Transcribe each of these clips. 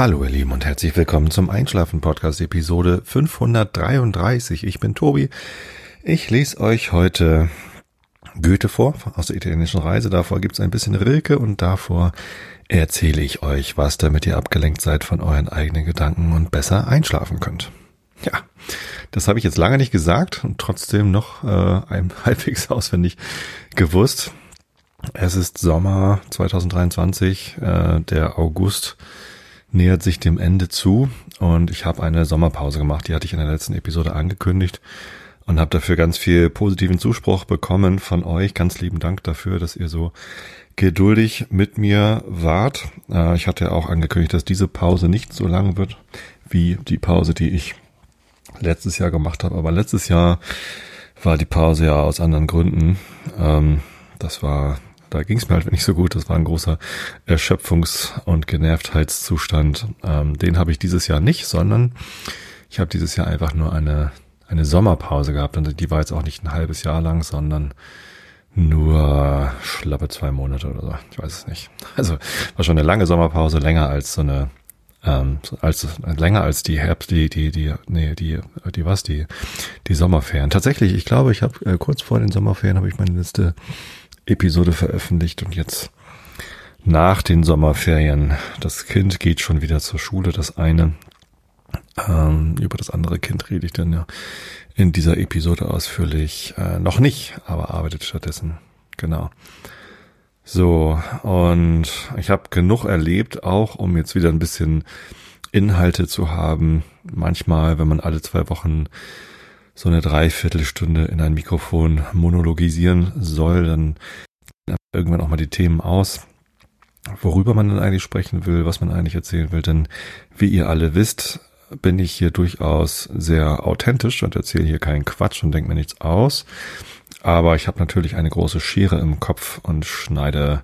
Hallo ihr Lieben und herzlich willkommen zum Einschlafen Podcast Episode 533. Ich bin Tobi. Ich lese euch heute Goethe vor aus der italienischen Reise. Davor gibt's ein bisschen Rilke und davor erzähle ich euch was, damit ihr abgelenkt seid von euren eigenen Gedanken und besser einschlafen könnt. Ja, das habe ich jetzt lange nicht gesagt und trotzdem noch äh, ein halbwegs auswendig gewusst. Es ist Sommer 2023, äh, der August nähert sich dem Ende zu und ich habe eine Sommerpause gemacht. Die hatte ich in der letzten Episode angekündigt und habe dafür ganz viel positiven Zuspruch bekommen von euch. Ganz lieben Dank dafür, dass ihr so geduldig mit mir wart. Äh, ich hatte ja auch angekündigt, dass diese Pause nicht so lang wird wie die Pause, die ich letztes Jahr gemacht habe. Aber letztes Jahr war die Pause ja aus anderen Gründen. Ähm, das war da ging es mir halt nicht so gut. Das war ein großer Erschöpfungs- und Genervtheitszustand. Ähm, den habe ich dieses Jahr nicht, sondern ich habe dieses Jahr einfach nur eine, eine Sommerpause gehabt. Und die war jetzt auch nicht ein halbes Jahr lang, sondern nur schlappe zwei Monate oder so. Ich weiß es nicht. Also war schon eine lange Sommerpause, länger als so eine ähm, als länger als die Herbst, die die die nee die die was die die Sommerferien. Tatsächlich, ich glaube, ich habe äh, kurz vor den Sommerferien habe ich meine letzte Episode veröffentlicht und jetzt nach den Sommerferien. Das Kind geht schon wieder zur Schule, das eine. Ähm, über das andere Kind rede ich dann ja in dieser Episode ausführlich äh, noch nicht, aber arbeitet stattdessen. Genau. So, und ich habe genug erlebt, auch um jetzt wieder ein bisschen Inhalte zu haben. Manchmal, wenn man alle zwei Wochen so eine Dreiviertelstunde in ein Mikrofon monologisieren soll, dann irgendwann auch mal die Themen aus, worüber man dann eigentlich sprechen will, was man eigentlich erzählen will. Denn wie ihr alle wisst, bin ich hier durchaus sehr authentisch und erzähle hier keinen Quatsch und denke mir nichts aus. Aber ich habe natürlich eine große Schere im Kopf und schneide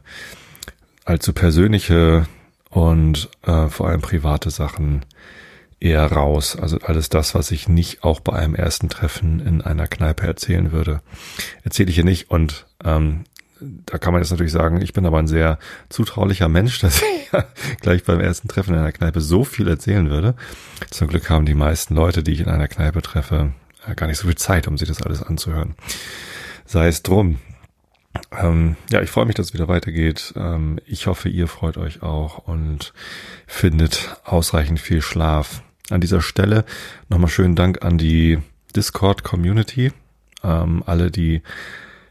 allzu persönliche und äh, vor allem private Sachen eher raus. Also alles das, was ich nicht auch bei einem ersten Treffen in einer Kneipe erzählen würde, erzähle ich hier nicht. Und ähm, da kann man jetzt natürlich sagen, ich bin aber ein sehr zutraulicher Mensch, dass ich gleich beim ersten Treffen in einer Kneipe so viel erzählen würde. Zum Glück haben die meisten Leute, die ich in einer Kneipe treffe, gar nicht so viel Zeit, um sich das alles anzuhören. Sei es drum. Ähm, ja, ich freue mich, dass es wieder weitergeht. Ähm, ich hoffe, ihr freut euch auch und findet ausreichend viel Schlaf. An dieser Stelle nochmal schönen Dank an die Discord-Community. Ähm, alle, die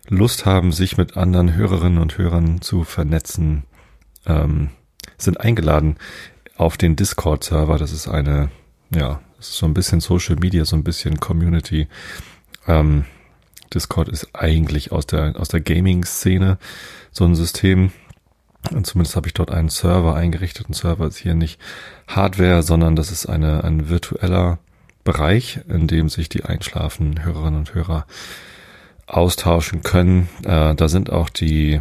Lust haben, sich mit anderen Hörerinnen und Hörern zu vernetzen, ähm, sind eingeladen auf den Discord-Server. Das ist eine, ja, ist so ein bisschen Social Media, so ein bisschen Community. Ähm, Discord ist eigentlich aus der, aus der Gaming-Szene so ein System, und zumindest habe ich dort einen Server eingerichtet. Ein Server ist hier nicht Hardware, sondern das ist eine, ein virtueller Bereich, in dem sich die einschlafen Hörerinnen und Hörer austauschen können. Äh, da sind auch die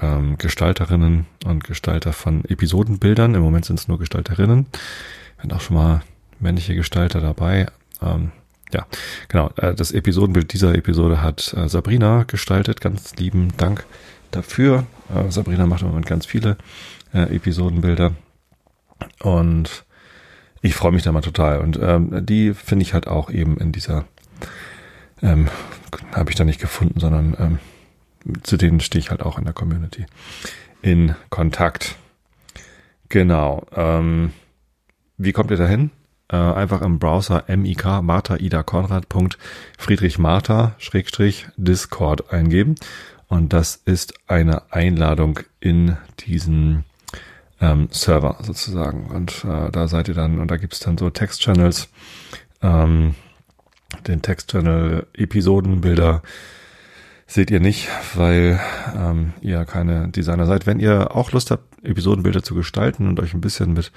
ähm, Gestalterinnen und Gestalter von Episodenbildern. Im Moment sind es nur Gestalterinnen. Sind auch schon mal männliche Gestalter dabei. Ähm, ja, genau. Äh, das Episodenbild dieser Episode hat äh, Sabrina gestaltet. Ganz lieben Dank dafür. Äh, Sabrina macht im Moment ganz viele äh, Episodenbilder und ich freue mich da mal total. Und ähm, die finde ich halt auch eben in dieser, ähm, habe ich da nicht gefunden, sondern ähm, zu denen stehe ich halt auch in der Community in Kontakt. Genau. Ähm, wie kommt ihr dahin? Äh, einfach im Browser mik Martha Ida Konrad Friedrich Martha Schrägstrich Discord eingeben und das ist eine Einladung in diesen ähm, Server sozusagen. Und äh, da seid ihr dann, und da gibt's dann so Text-Channels, ähm, den Text-Channel Episodenbilder seht ihr nicht, weil ähm, ihr keine Designer seid. Wenn ihr auch Lust habt, Episodenbilder zu gestalten und euch ein bisschen mit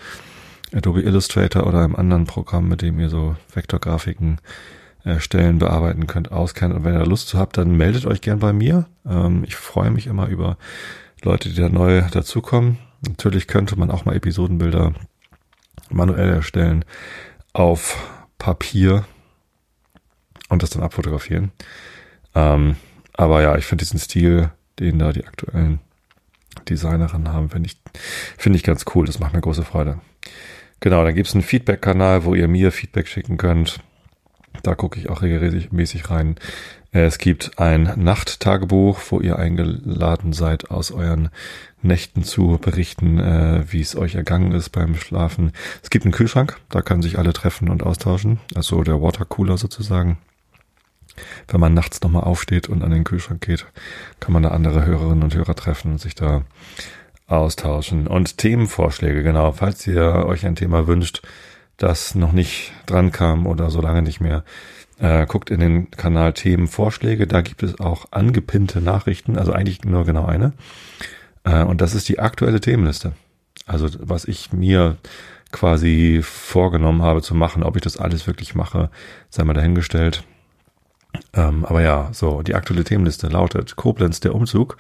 Adobe Illustrator oder einem anderen Programm, mit dem ihr so Vektorgrafiken äh, Stellen bearbeiten könnt, auskennt. Und wenn ihr Lust habt, dann meldet euch gern bei mir. Ähm, ich freue mich immer über Leute, die da neu dazukommen. Natürlich könnte man auch mal Episodenbilder manuell erstellen auf Papier und das dann abfotografieren. Ähm, aber ja, ich finde diesen Stil, den da die aktuellen Designerinnen haben, finde ich, finde ich ganz cool. Das macht mir große Freude. Genau, dann gibt es einen Feedback-Kanal, wo ihr mir Feedback schicken könnt. Da gucke ich auch regelmäßig rein. Es gibt ein Nachttagebuch, wo ihr eingeladen seid, aus euren Nächten zu berichten, äh, wie es euch ergangen ist beim Schlafen. Es gibt einen Kühlschrank, da können sich alle treffen und austauschen. Also der Watercooler sozusagen. Wenn man nachts nochmal aufsteht und an den Kühlschrank geht, kann man da andere Hörerinnen und Hörer treffen und sich da austauschen. Und Themenvorschläge, genau. Falls ihr euch ein Thema wünscht, das noch nicht dran kam oder so lange nicht mehr, äh, guckt in den Kanal Themenvorschläge. Da gibt es auch angepinnte Nachrichten, also eigentlich nur genau eine. Äh, und das ist die aktuelle Themenliste. Also was ich mir quasi vorgenommen habe zu machen. Ob ich das alles wirklich mache, sei mal dahingestellt. Ähm, aber ja, so, die aktuelle Themenliste lautet Koblenz der Umzug,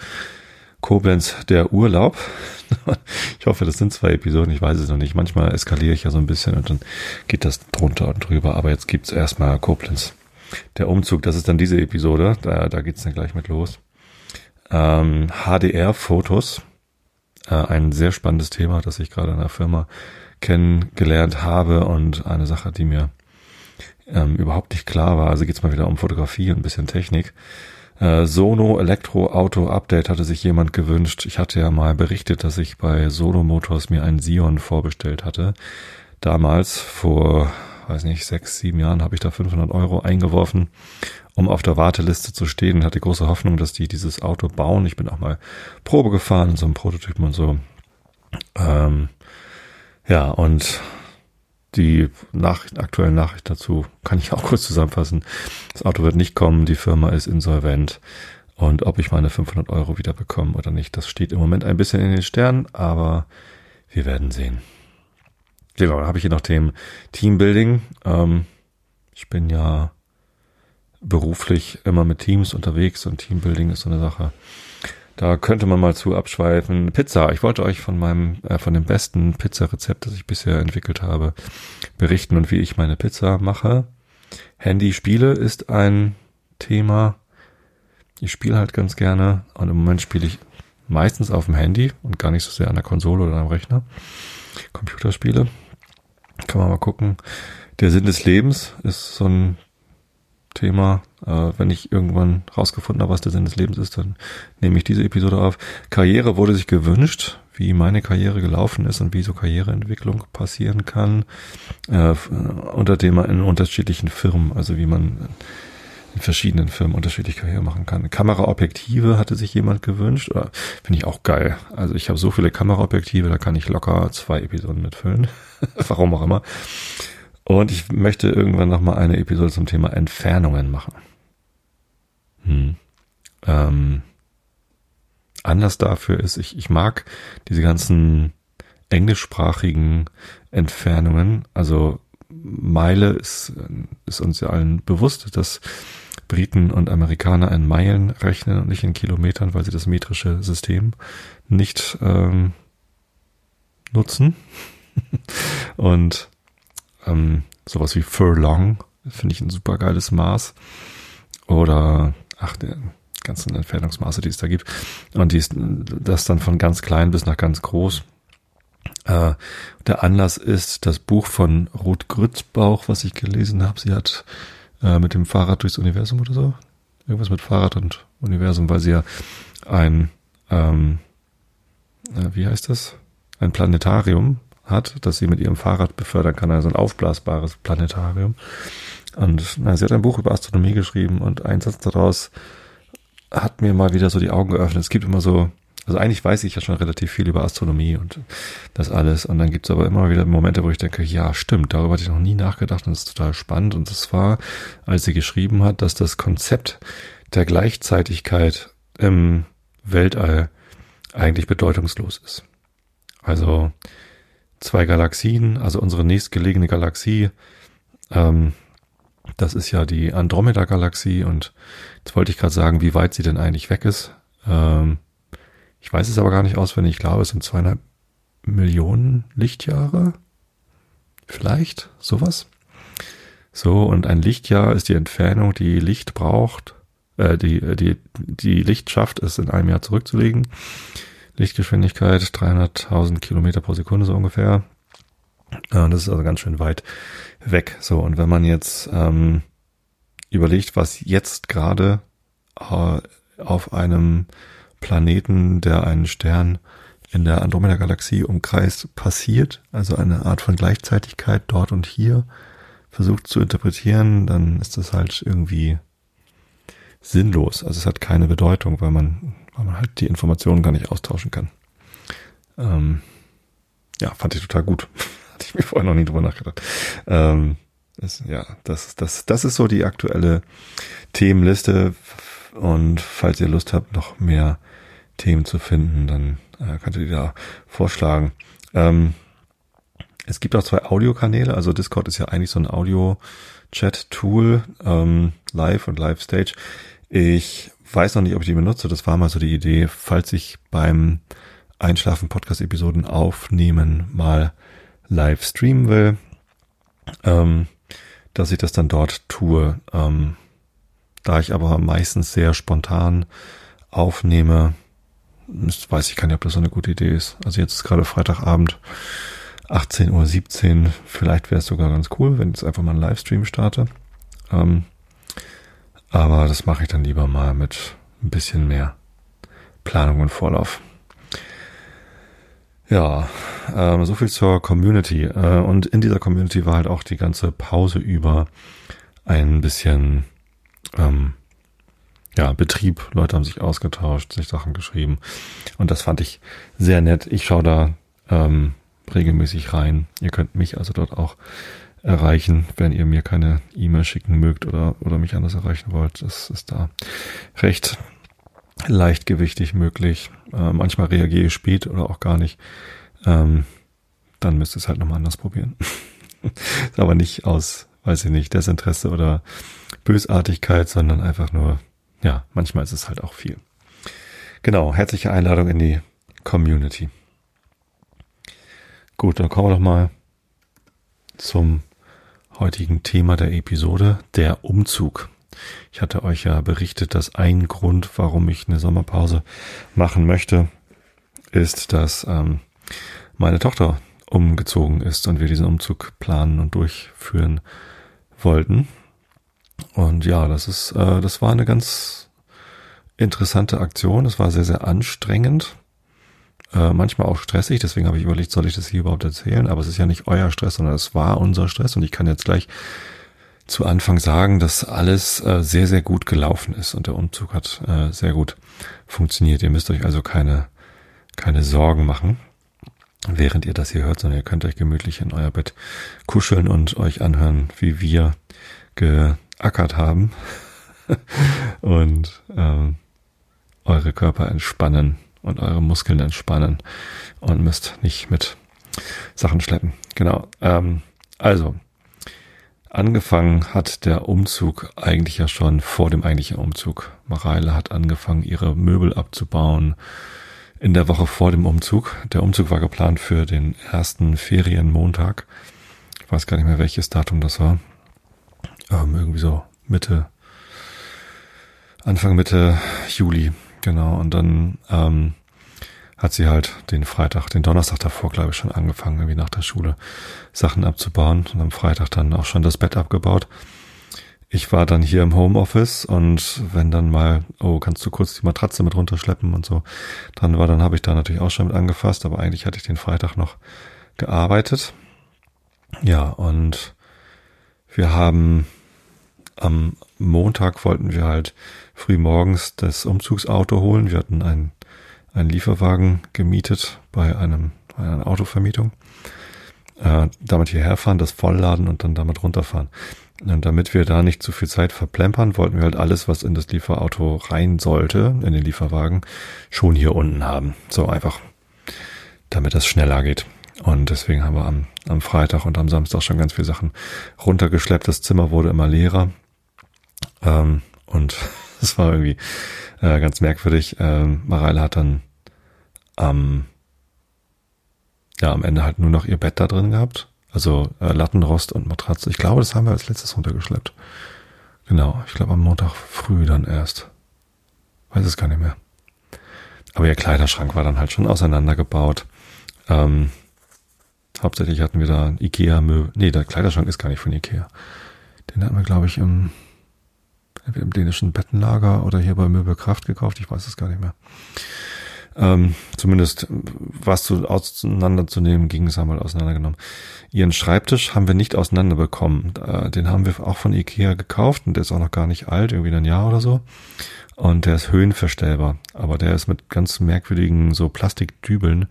Koblenz der Urlaub. ich hoffe, das sind zwei Episoden, ich weiß es noch nicht. Manchmal eskaliere ich ja so ein bisschen und dann geht das drunter und drüber. Aber jetzt gibt's erstmal Koblenz. Der Umzug, das ist dann diese Episode, da, da geht's dann gleich mit los. Ähm, HDR-Fotos, äh, ein sehr spannendes Thema, das ich gerade in der Firma kennengelernt habe und eine Sache, die mir ähm, überhaupt nicht klar war. Also geht's mal wieder um Fotografie und ein bisschen Technik. Äh, Sono Elektro Auto Update hatte sich jemand gewünscht. Ich hatte ja mal berichtet, dass ich bei Sono Motors mir einen Sion vorbestellt hatte. Damals, vor, weiß nicht, sechs, sieben Jahren, habe ich da 500 Euro eingeworfen, um auf der Warteliste zu stehen. Hatte große Hoffnung, dass die dieses Auto bauen. Ich bin auch mal Probe gefahren, so ein Prototypen und so. Ähm, ja, und die Nachrichten, aktuellen Nachrichten dazu kann ich auch kurz zusammenfassen. Das Auto wird nicht kommen, die Firma ist insolvent und ob ich meine 500 Euro wieder bekomme oder nicht, das steht im Moment ein bisschen in den Sternen, aber wir werden sehen. Genau, dann habe ich hier noch Themen Teambuilding. Ähm, ich bin ja beruflich immer mit Teams unterwegs und Teambuilding ist so eine Sache, da könnte man mal zu abschweifen. Pizza. Ich wollte euch von meinem, äh, von dem besten Pizzarezept, das ich bisher entwickelt habe, berichten und wie ich meine Pizza mache. Handy-Spiele ist ein Thema. Ich spiele halt ganz gerne und im Moment spiele ich meistens auf dem Handy und gar nicht so sehr an der Konsole oder am Rechner. Computerspiele. Kann man mal gucken. Der Sinn des Lebens ist so ein Thema. Äh, wenn ich irgendwann rausgefunden habe, was der Sinn des Lebens ist, dann nehme ich diese Episode auf. Karriere wurde sich gewünscht, wie meine Karriere gelaufen ist und wie so Karriereentwicklung passieren kann. Äh, unter dem in unterschiedlichen Firmen, also wie man in verschiedenen Firmen unterschiedlich Karriere machen kann. Kameraobjektive hatte sich jemand gewünscht. Finde ich auch geil. Also ich habe so viele Kameraobjektive, da kann ich locker zwei Episoden mitfüllen. Warum auch immer. Und ich möchte irgendwann nochmal eine Episode zum Thema Entfernungen machen. Hm. Ähm, Anlass dafür ist, ich, ich mag diese ganzen englischsprachigen Entfernungen. Also Meile ist, ist uns ja allen bewusst, dass Briten und Amerikaner in Meilen rechnen und nicht in Kilometern, weil sie das metrische System nicht ähm, nutzen. und ähm, sowas wie Furlong, finde ich ein super geiles Maß. Oder, ach, der ganzen Entfernungsmaße, die es da gibt. Und die ist, das dann von ganz klein bis nach ganz groß. Äh, der Anlass ist das Buch von Ruth Grützbauch, was ich gelesen habe. Sie hat äh, mit dem Fahrrad durchs Universum oder so. Irgendwas mit Fahrrad und Universum, weil sie ja ein, ähm, äh, wie heißt das? Ein Planetarium hat, das sie mit ihrem Fahrrad befördern kann, also ein aufblasbares Planetarium. Und na, sie hat ein Buch über Astronomie geschrieben und ein Satz daraus hat mir mal wieder so die Augen geöffnet. Es gibt immer so, also eigentlich weiß ich ja schon relativ viel über Astronomie und das alles. Und dann gibt es aber immer wieder Momente, wo ich denke, ja, stimmt, darüber hatte ich noch nie nachgedacht und das ist total spannend. Und das war, als sie geschrieben hat, dass das Konzept der Gleichzeitigkeit im Weltall eigentlich bedeutungslos ist. Also zwei Galaxien, also unsere nächstgelegene Galaxie, ähm, das ist ja die Andromeda-Galaxie und jetzt wollte ich gerade sagen, wie weit sie denn eigentlich weg ist. Ähm, ich weiß es aber gar nicht auswendig. Ich glaube, es sind zweieinhalb Millionen Lichtjahre. Vielleicht sowas. So, und ein Lichtjahr ist die Entfernung, die Licht braucht, äh, die, die, die Licht schafft, es in einem Jahr zurückzulegen. Lichtgeschwindigkeit 300.000 Kilometer pro Sekunde so ungefähr. Äh, das ist also ganz schön weit weg. So, und wenn man jetzt ähm, überlegt, was jetzt gerade äh, auf einem Planeten, der einen Stern in der Andromeda-Galaxie umkreist, passiert, also eine Art von Gleichzeitigkeit dort und hier versucht zu interpretieren, dann ist das halt irgendwie sinnlos. Also es hat keine Bedeutung, weil man, weil man halt die Informationen gar nicht austauschen kann. Ähm, ja, fand ich total gut. Hatte ich mir vorher noch nie drüber nachgedacht. Ähm, das, ja, das, das, das ist so die aktuelle Themenliste. Und falls ihr Lust habt, noch mehr Themen zu finden, dann äh, könnt ihr die da vorschlagen. Ähm, es gibt auch zwei Audiokanäle, also Discord ist ja eigentlich so ein Audio-Chat-Tool, ähm, Live und Live-Stage. Ich weiß noch nicht, ob ich die benutze. Das war mal so die Idee, falls ich beim Einschlafen Podcast-Episoden aufnehmen mal live streamen will, ähm, dass ich das dann dort tue. Ähm, da ich aber meistens sehr spontan aufnehme, weiß ich gar nicht, ob das so eine gute Idee ist. Also jetzt ist gerade Freitagabend 18.17 Uhr. Vielleicht wäre es sogar ganz cool, wenn ich jetzt einfach mal einen Livestream starte. Ähm, aber das mache ich dann lieber mal mit ein bisschen mehr Planung und Vorlauf. Ja, ähm, so viel zur Community. Äh, und in dieser Community war halt auch die ganze Pause über ein bisschen ähm, ja, Betrieb. Leute haben sich ausgetauscht, sich Sachen geschrieben. Und das fand ich sehr nett. Ich schaue da ähm, regelmäßig rein. Ihr könnt mich also dort auch erreichen, wenn ihr mir keine E-Mail schicken mögt oder, oder mich anders erreichen wollt. Das ist da recht leichtgewichtig möglich. Äh, manchmal reagiere ich spät oder auch gar nicht. Ähm, dann müsst ihr es halt nochmal anders probieren. aber nicht aus, weiß ich nicht, Desinteresse oder Bösartigkeit, sondern einfach nur, ja, manchmal ist es halt auch viel. Genau, herzliche Einladung in die Community. Gut, dann kommen wir doch mal zum heutigen Thema der Episode, der Umzug. Ich hatte euch ja berichtet, dass ein Grund, warum ich eine Sommerpause machen möchte, ist, dass ähm, meine Tochter umgezogen ist und wir diesen Umzug planen und durchführen wollten. Und ja, das ist, äh, das war eine ganz interessante Aktion. Es war sehr, sehr anstrengend. Äh, manchmal auch stressig, deswegen habe ich überlegt, soll ich das hier überhaupt erzählen? Aber es ist ja nicht euer Stress, sondern es war unser Stress und ich kann jetzt gleich zu Anfang sagen, dass alles äh, sehr, sehr gut gelaufen ist und der Umzug hat äh, sehr gut funktioniert. Ihr müsst euch also keine, keine Sorgen machen, während ihr das hier hört, sondern ihr könnt euch gemütlich in euer Bett kuscheln und euch anhören, wie wir geackert haben und ähm, eure Körper entspannen und eure Muskeln entspannen und müsst nicht mit Sachen schleppen. Genau. Ähm, also, angefangen hat der Umzug eigentlich ja schon vor dem eigentlichen Umzug. Mareile hat angefangen, ihre Möbel abzubauen in der Woche vor dem Umzug. Der Umzug war geplant für den ersten Ferienmontag. Ich weiß gar nicht mehr, welches Datum das war. Ähm, irgendwie so Mitte, Anfang Mitte Juli Genau, und dann ähm, hat sie halt den Freitag, den Donnerstag davor, glaube ich, schon angefangen, irgendwie nach der Schule Sachen abzubauen und am Freitag dann auch schon das Bett abgebaut. Ich war dann hier im Homeoffice und wenn dann mal, oh, kannst du kurz die Matratze mit runterschleppen und so, dann war, dann habe ich da natürlich auch schon mit angefasst, aber eigentlich hatte ich den Freitag noch gearbeitet. Ja, und wir haben am Montag wollten wir halt früh morgens das Umzugsauto holen. Wir hatten einen, einen Lieferwagen gemietet bei einem, einer Autovermietung. Äh, damit hierher fahren, das vollladen und dann damit runterfahren. Und damit wir da nicht zu viel Zeit verplempern, wollten wir halt alles, was in das Lieferauto rein sollte, in den Lieferwagen, schon hier unten haben. So einfach, damit das schneller geht. Und deswegen haben wir am, am Freitag und am Samstag schon ganz viele Sachen runtergeschleppt. Das Zimmer wurde immer leerer. Ähm, und das war irgendwie äh, ganz merkwürdig. Ähm, Mareile hat dann am, ja, am Ende halt nur noch ihr Bett da drin gehabt. Also äh, Lattenrost und Matratze. Ich glaube, das haben wir als letztes runtergeschleppt. Genau, ich glaube am Montag früh dann erst. Weiß es gar nicht mehr. Aber ihr Kleiderschrank war dann halt schon auseinandergebaut. Ähm, hauptsächlich hatten wir da Ikea-Möbel. Nee, der Kleiderschrank ist gar nicht von Ikea. Den hatten wir, glaube ich, im, im dänischen Bettenlager oder hier bei Möbelkraft gekauft. Ich weiß es gar nicht mehr. Ähm, zumindest was zu auseinanderzunehmen ging, es haben wir auseinandergenommen. Ihren Schreibtisch haben wir nicht auseinanderbekommen. Äh, den haben wir auch von Ikea gekauft und der ist auch noch gar nicht alt, irgendwie ein Jahr oder so. Und der ist höhenverstellbar, aber der ist mit ganz merkwürdigen so Plastikdübeln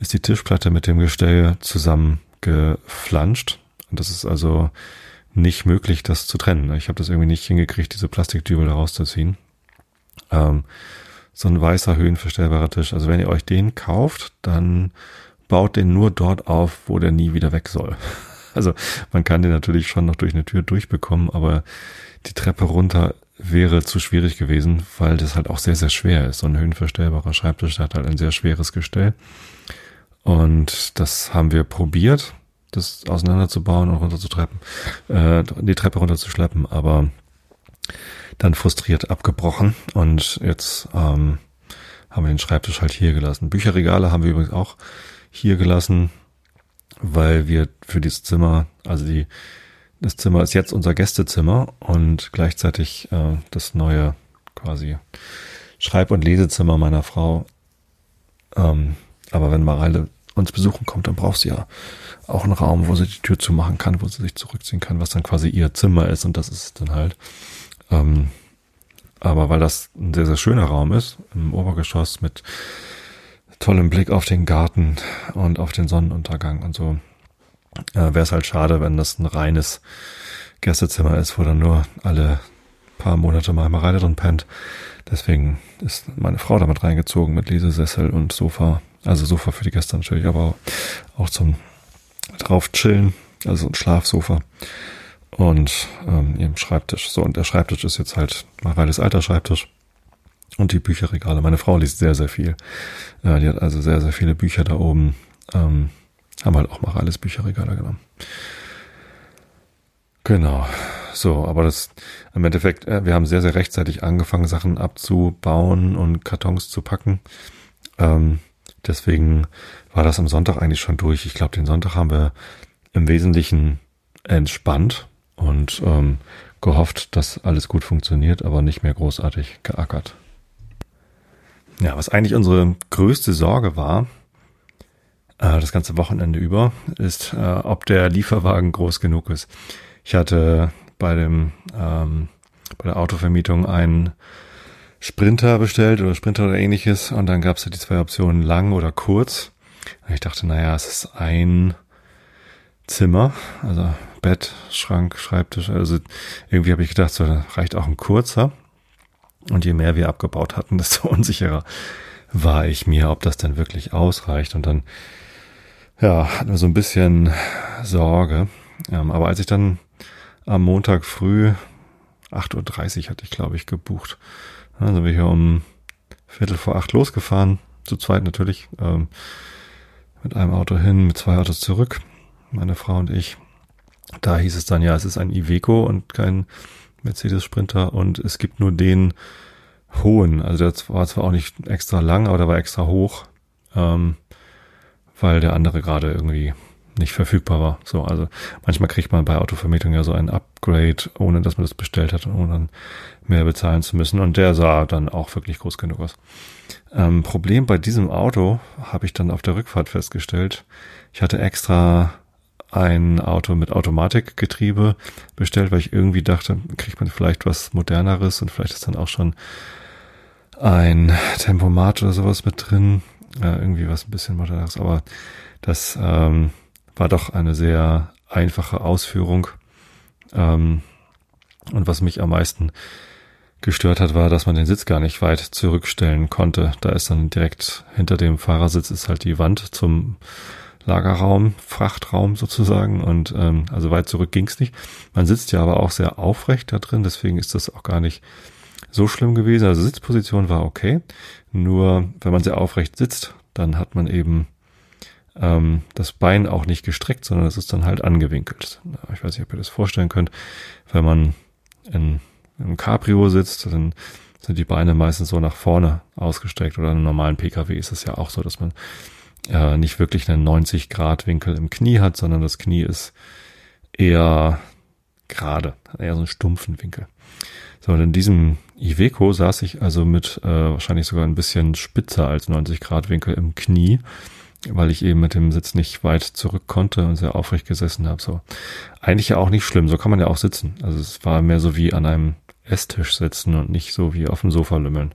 ist die Tischplatte mit dem Gestell zusammengeflanscht. Und das ist also nicht möglich, das zu trennen. Ich habe das irgendwie nicht hingekriegt, diese Plastikdübel da rauszuziehen. Ähm, so ein weißer höhenverstellbarer Tisch. Also wenn ihr euch den kauft, dann baut den nur dort auf, wo der nie wieder weg soll. Also man kann den natürlich schon noch durch eine Tür durchbekommen, aber die Treppe runter wäre zu schwierig gewesen, weil das halt auch sehr, sehr schwer ist. So ein höhenverstellbarer Schreibtisch hat halt ein sehr schweres Gestell. Und das haben wir probiert, das auseinanderzubauen und runterzutreppen, äh, die Treppe runterzuschleppen, aber dann frustriert abgebrochen und jetzt ähm, haben wir den Schreibtisch halt hier gelassen. Bücherregale haben wir übrigens auch hier gelassen, weil wir für dieses Zimmer, also die, das Zimmer ist jetzt unser Gästezimmer und gleichzeitig äh, das neue quasi Schreib- und Lesezimmer meiner Frau. Ähm, aber wenn Mareile uns besuchen kommt, dann braucht sie ja auch einen Raum, wo sie die Tür zumachen kann, wo sie sich zurückziehen kann, was dann quasi ihr Zimmer ist und das ist dann halt. Ähm, aber weil das ein sehr, sehr schöner Raum ist, im Obergeschoss mit tollem Blick auf den Garten und auf den Sonnenuntergang und so, äh, wäre es halt schade, wenn das ein reines Gästezimmer ist, wo dann nur alle paar Monate mal Mareile drin pennt. Deswegen ist meine Frau damit reingezogen mit Lesesessel und Sofa also Sofa für die Gäste natürlich, aber auch zum drauf chillen, also ein Schlafsofa und ähm, ihrem Schreibtisch. So, und der Schreibtisch ist jetzt halt Mareiles alter Schreibtisch und die Bücherregale. Meine Frau liest sehr, sehr viel. Äh, die hat also sehr, sehr viele Bücher da oben. Ähm, haben halt auch Mareiles Bücherregale genommen. Genau. So, aber das im Endeffekt, äh, wir haben sehr, sehr rechtzeitig angefangen, Sachen abzubauen und Kartons zu packen. Ähm, Deswegen war das am Sonntag eigentlich schon durch. Ich glaube, den Sonntag haben wir im Wesentlichen entspannt und ähm, gehofft, dass alles gut funktioniert, aber nicht mehr großartig geackert. Ja, was eigentlich unsere größte Sorge war, äh, das ganze Wochenende über, ist, äh, ob der Lieferwagen groß genug ist. Ich hatte bei dem ähm, bei der Autovermietung einen Sprinter bestellt oder Sprinter oder ähnliches und dann gab es ja die zwei Optionen lang oder kurz. Und ich dachte, naja, es ist ein Zimmer, also Bett, Schrank, Schreibtisch. Also irgendwie habe ich gedacht, so reicht auch ein kurzer. Und je mehr wir abgebaut hatten, desto unsicherer war ich mir, ob das denn wirklich ausreicht. Und dann, ja, hatten wir so ein bisschen Sorge. Ähm, aber als ich dann am Montag früh, 8.30 Uhr hatte ich, glaube ich, gebucht, dann sind wir hier um Viertel vor acht losgefahren, zu zweit natürlich, ähm, mit einem Auto hin, mit zwei Autos zurück, meine Frau und ich. Da hieß es dann, ja, es ist ein Iveco und kein Mercedes Sprinter und es gibt nur den hohen, also der war zwar auch nicht extra lang, aber der war extra hoch, ähm, weil der andere gerade irgendwie nicht verfügbar war. So, also manchmal kriegt man bei Autovermietung ja so ein Upgrade, ohne dass man das bestellt hat und ohne dann mehr bezahlen zu müssen. Und der sah dann auch wirklich groß genug aus. Ähm, Problem bei diesem Auto habe ich dann auf der Rückfahrt festgestellt. Ich hatte extra ein Auto mit Automatikgetriebe bestellt, weil ich irgendwie dachte, kriegt man vielleicht was moderneres und vielleicht ist dann auch schon ein Tempomat oder sowas mit drin. Äh, irgendwie was ein bisschen moderneres, aber das ähm, war doch eine sehr einfache Ausführung. Ähm, und was mich am meisten gestört hat, war, dass man den Sitz gar nicht weit zurückstellen konnte. Da ist dann direkt hinter dem Fahrersitz ist halt die Wand zum Lagerraum, Frachtraum sozusagen. Und ähm, also weit zurück ging's nicht. Man sitzt ja aber auch sehr aufrecht da drin, deswegen ist das auch gar nicht so schlimm gewesen. Also Sitzposition war okay. Nur wenn man sehr aufrecht sitzt, dann hat man eben ähm, das Bein auch nicht gestreckt, sondern es ist dann halt angewinkelt. Ich weiß nicht, ob ihr das vorstellen könnt. Wenn man in, einem Cabrio sitzt, dann sind die Beine meistens so nach vorne ausgestreckt oder in einem normalen Pkw ist es ja auch so, dass man äh, nicht wirklich einen 90 Grad Winkel im Knie hat, sondern das Knie ist eher gerade, eher so einen stumpfen Winkel. So, und in diesem Iveco saß ich also mit äh, wahrscheinlich sogar ein bisschen spitzer als 90 Grad Winkel im Knie, weil ich eben mit dem Sitz nicht weit zurück konnte und sehr aufrecht gesessen habe. So eigentlich ja auch nicht schlimm. So kann man ja auch sitzen. Also es war mehr so wie an einem Esstisch sitzen und nicht so wie auf dem Sofa lümmeln.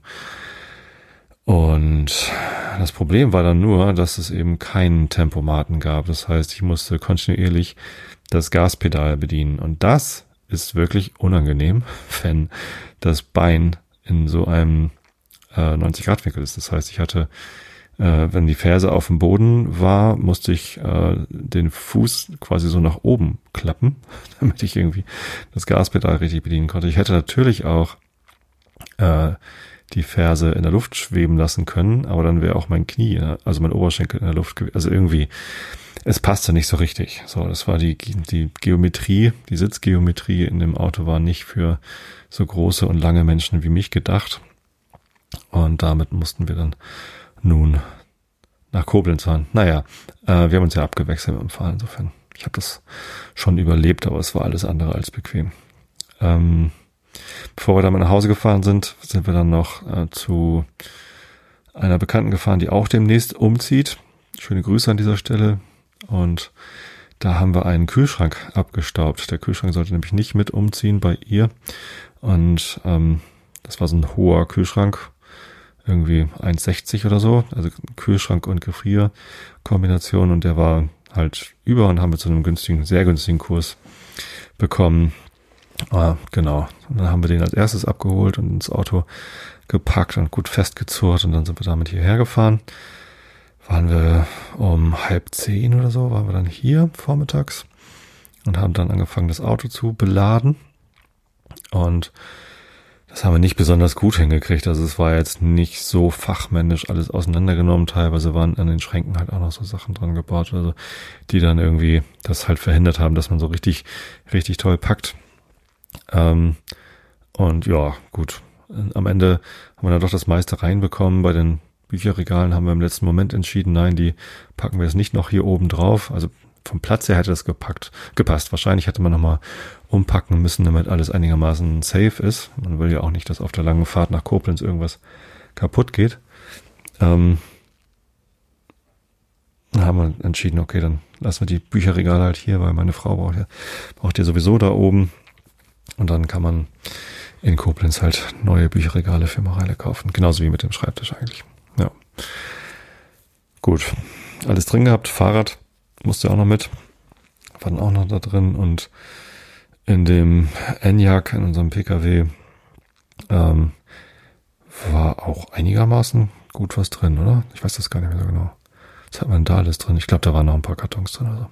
Und das Problem war dann nur, dass es eben keinen Tempomaten gab. Das heißt, ich musste kontinuierlich das Gaspedal bedienen. Und das ist wirklich unangenehm, wenn das Bein in so einem äh, 90 Grad Winkel ist. Das heißt, ich hatte, äh, wenn die Ferse auf dem Boden war, musste ich äh, den Fuß quasi so nach oben klappen, damit ich irgendwie das Gaspedal richtig bedienen konnte. Ich hätte natürlich auch äh, die Ferse in der Luft schweben lassen können, aber dann wäre auch mein Knie, also mein Oberschenkel in der Luft, also irgendwie, es passte nicht so richtig. So, das war die, die Geometrie, die Sitzgeometrie in dem Auto war nicht für so große und lange Menschen wie mich gedacht. Und damit mussten wir dann nun nach Koblenz fahren. Naja, äh, wir haben uns ja abgewechselt mit dem Fahren, insofern. Ich habe das schon überlebt, aber es war alles andere als bequem. Ähm, Bevor wir dann mal nach Hause gefahren sind, sind wir dann noch äh, zu einer Bekannten gefahren, die auch demnächst umzieht. Schöne Grüße an dieser Stelle. Und da haben wir einen Kühlschrank abgestaubt. Der Kühlschrank sollte nämlich nicht mit umziehen bei ihr. Und ähm, das war so ein hoher Kühlschrank, irgendwie 1,60 oder so. Also Kühlschrank und Gefrierkombination. Und der war halt über und haben wir zu einem günstigen, sehr günstigen Kurs bekommen. Ah, genau. Und dann haben wir den als erstes abgeholt und ins Auto gepackt und gut festgezurrt und dann sind wir damit hierher gefahren. Waren wir um halb zehn oder so, waren wir dann hier vormittags und haben dann angefangen, das Auto zu beladen. Und das haben wir nicht besonders gut hingekriegt. Also es war jetzt nicht so fachmännisch alles auseinandergenommen. Teilweise waren an den Schränken halt auch noch so Sachen dran gebaut, also die dann irgendwie das halt verhindert haben, dass man so richtig, richtig toll packt. Ähm, und ja, gut. Am Ende haben wir dann doch das meiste reinbekommen. Bei den Bücherregalen haben wir im letzten Moment entschieden, nein, die packen wir jetzt nicht noch hier oben drauf. Also vom Platz her hätte das gepackt, gepasst. Wahrscheinlich hätte man nochmal umpacken müssen, damit alles einigermaßen safe ist. Man will ja auch nicht, dass auf der langen Fahrt nach Koblenz irgendwas kaputt geht. Ähm, haben wir entschieden, okay, dann lassen wir die Bücherregale halt hier, weil meine Frau braucht ja, braucht ja sowieso da oben und dann kann man in Koblenz halt neue Bücherregale für Mareile kaufen. Genauso wie mit dem Schreibtisch eigentlich. Ja. Gut. Alles drin gehabt. Fahrrad musste auch noch mit. War dann auch noch da drin. Und in dem Enyaq, in unserem PKW, ähm, war auch einigermaßen gut was drin, oder? Ich weiß das gar nicht mehr so genau. Was hat man da alles drin? Ich glaube, da waren noch ein paar Kartons drin. Also.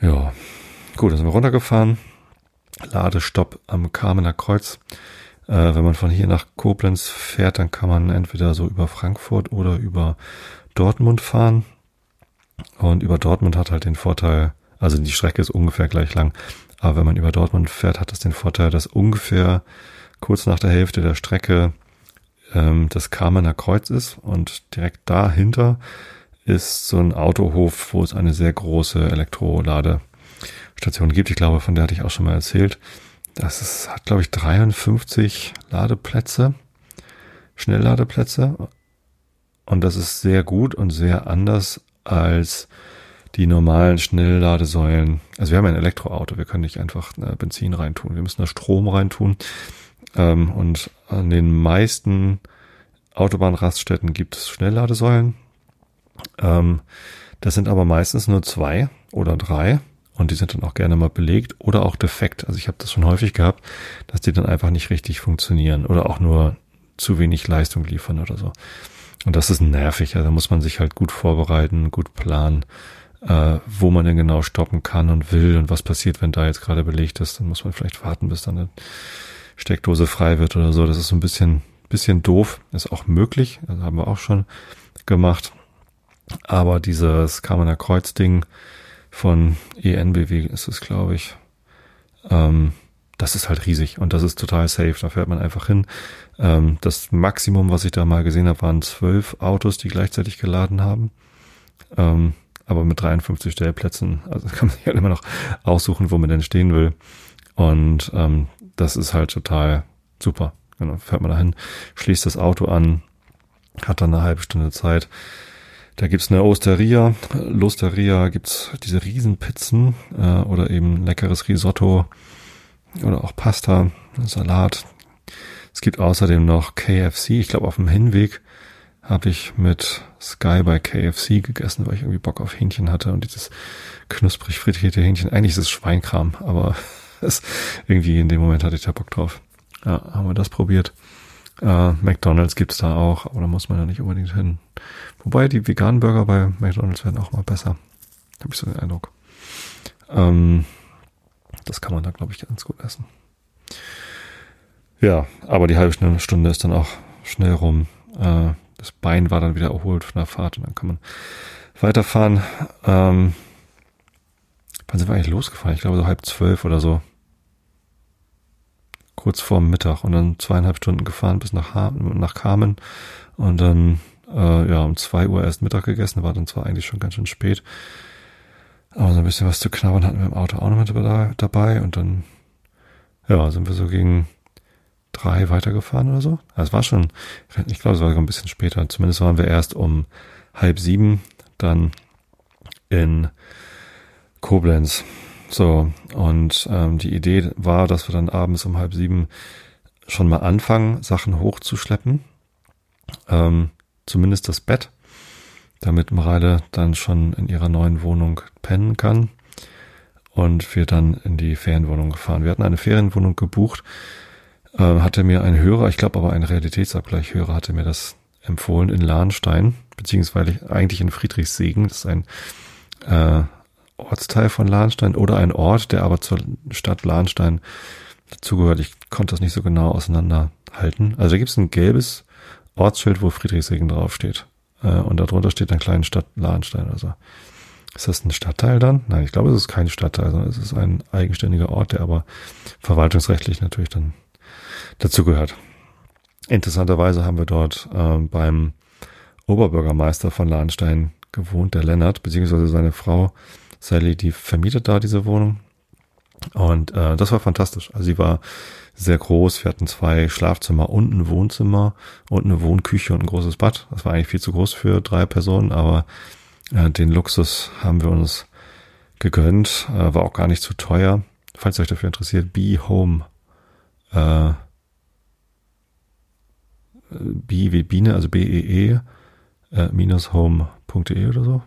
Ja. Gut, dann sind wir runtergefahren. Ladestopp am Kamener Kreuz. Äh, wenn man von hier nach Koblenz fährt, dann kann man entweder so über Frankfurt oder über Dortmund fahren. Und über Dortmund hat halt den Vorteil, also die Strecke ist ungefähr gleich lang, aber wenn man über Dortmund fährt, hat es den Vorteil, dass ungefähr kurz nach der Hälfte der Strecke ähm, das Kamener Kreuz ist und direkt dahinter ist so ein Autohof, wo es eine sehr große Elektrolade Station gibt. Ich glaube, von der hatte ich auch schon mal erzählt. Das ist, hat, glaube ich, 53 Ladeplätze, Schnellladeplätze. Und das ist sehr gut und sehr anders als die normalen Schnellladesäulen. Also wir haben ein Elektroauto, wir können nicht einfach äh, Benzin reintun, wir müssen da Strom reintun. Ähm, und an den meisten Autobahnraststätten gibt es Schnellladesäulen. Ähm, das sind aber meistens nur zwei oder drei und die sind dann auch gerne mal belegt oder auch defekt. Also ich habe das schon häufig gehabt, dass die dann einfach nicht richtig funktionieren oder auch nur zu wenig Leistung liefern oder so. Und das ist nervig. Also da muss man sich halt gut vorbereiten, gut planen, äh, wo man denn genau stoppen kann und will und was passiert, wenn da jetzt gerade belegt ist. Dann muss man vielleicht warten, bis dann eine Steckdose frei wird oder so. Das ist so ein bisschen, bisschen doof. Ist auch möglich. Also haben wir auch schon gemacht. Aber dieses Kamener Kreuz-Ding, von ENBW ist es, glaube ich. Ähm, das ist halt riesig und das ist total safe. Da fährt man einfach hin. Ähm, das Maximum, was ich da mal gesehen habe, waren zwölf Autos, die gleichzeitig geladen haben. Ähm, aber mit 53 Stellplätzen, also kann man sich halt immer noch aussuchen, wo man denn stehen will. Und ähm, das ist halt total super. Genau, fährt man dahin, schließt das Auto an, hat dann eine halbe Stunde Zeit. Da gibt's eine Osteria, Losteria gibt's diese Riesenpizzen äh, oder eben leckeres Risotto oder auch Pasta, Salat. Es gibt außerdem noch KFC. Ich glaube, auf dem Hinweg habe ich mit Sky bei KFC gegessen, weil ich irgendwie Bock auf Hähnchen hatte und dieses knusprig frittierte Hähnchen. Eigentlich ist es Schweinkram, aber es, irgendwie in dem Moment hatte ich da Bock drauf. Ja, haben wir das probiert. Äh, McDonalds gibt's da auch, aber da muss man ja nicht unbedingt hin. Wobei die veganen Burger bei McDonalds werden auch mal besser. Habe ich so den Eindruck. Ähm, das kann man da, glaube ich, ganz gut essen. Ja, aber die halbe Stunde ist dann auch schnell rum. Äh, das Bein war dann wieder erholt von der Fahrt und dann kann man weiterfahren. Ähm, wann sind wir eigentlich losgefahren? Ich glaube so halb zwölf oder so. Kurz vorm Mittag und dann zweieinhalb Stunden gefahren bis nach, ha nach Kamen und dann äh, ja um zwei Uhr erst Mittag gegessen. War dann zwar eigentlich schon ganz schön spät, aber so ein bisschen was zu knabbern hatten wir im Auto auch noch mit dabei und dann ja sind wir so gegen drei weitergefahren oder so. Also es war schon, ich glaube, es war sogar ein bisschen später. Zumindest waren wir erst um halb sieben dann in Koblenz. So, und ähm, die Idee war, dass wir dann abends um halb sieben schon mal anfangen, Sachen hochzuschleppen. Ähm, zumindest das Bett, damit Mareile dann schon in ihrer neuen Wohnung pennen kann. Und wir dann in die Ferienwohnung gefahren. Wir hatten eine Ferienwohnung gebucht, äh, hatte mir ein Hörer, ich glaube aber ein Realitätsabgleich-Hörer hatte mir das empfohlen in Lahnstein, beziehungsweise eigentlich in Friedrichssegen. Das ist ein äh, Ortsteil von Lahnstein oder ein Ort, der aber zur Stadt Lahnstein dazugehört. Ich konnte das nicht so genau auseinanderhalten. Also da gibt es ein gelbes Ortsschild, wo Friedrichssegen draufsteht. Äh, und darunter steht dann kleine Stadt Lahnstein. Also ist das ein Stadtteil dann? Nein, ich glaube, es ist kein Stadtteil, sondern es ist ein eigenständiger Ort, der aber verwaltungsrechtlich natürlich dann dazu gehört. Interessanterweise haben wir dort äh, beim Oberbürgermeister von Lahnstein gewohnt, der Lennart, beziehungsweise seine Frau Sally, die vermietet da diese Wohnung. Und äh, das war fantastisch. Also sie war sehr groß. Wir hatten zwei Schlafzimmer und ein Wohnzimmer und eine Wohnküche und ein großes Bad. Das war eigentlich viel zu groß für drei Personen, aber äh, den Luxus haben wir uns gegönnt. Äh, war auch gar nicht zu teuer. Falls euch dafür interessiert, Be Home. Äh, B wie Biene, also B-E-E, äh, minus home.de oder so,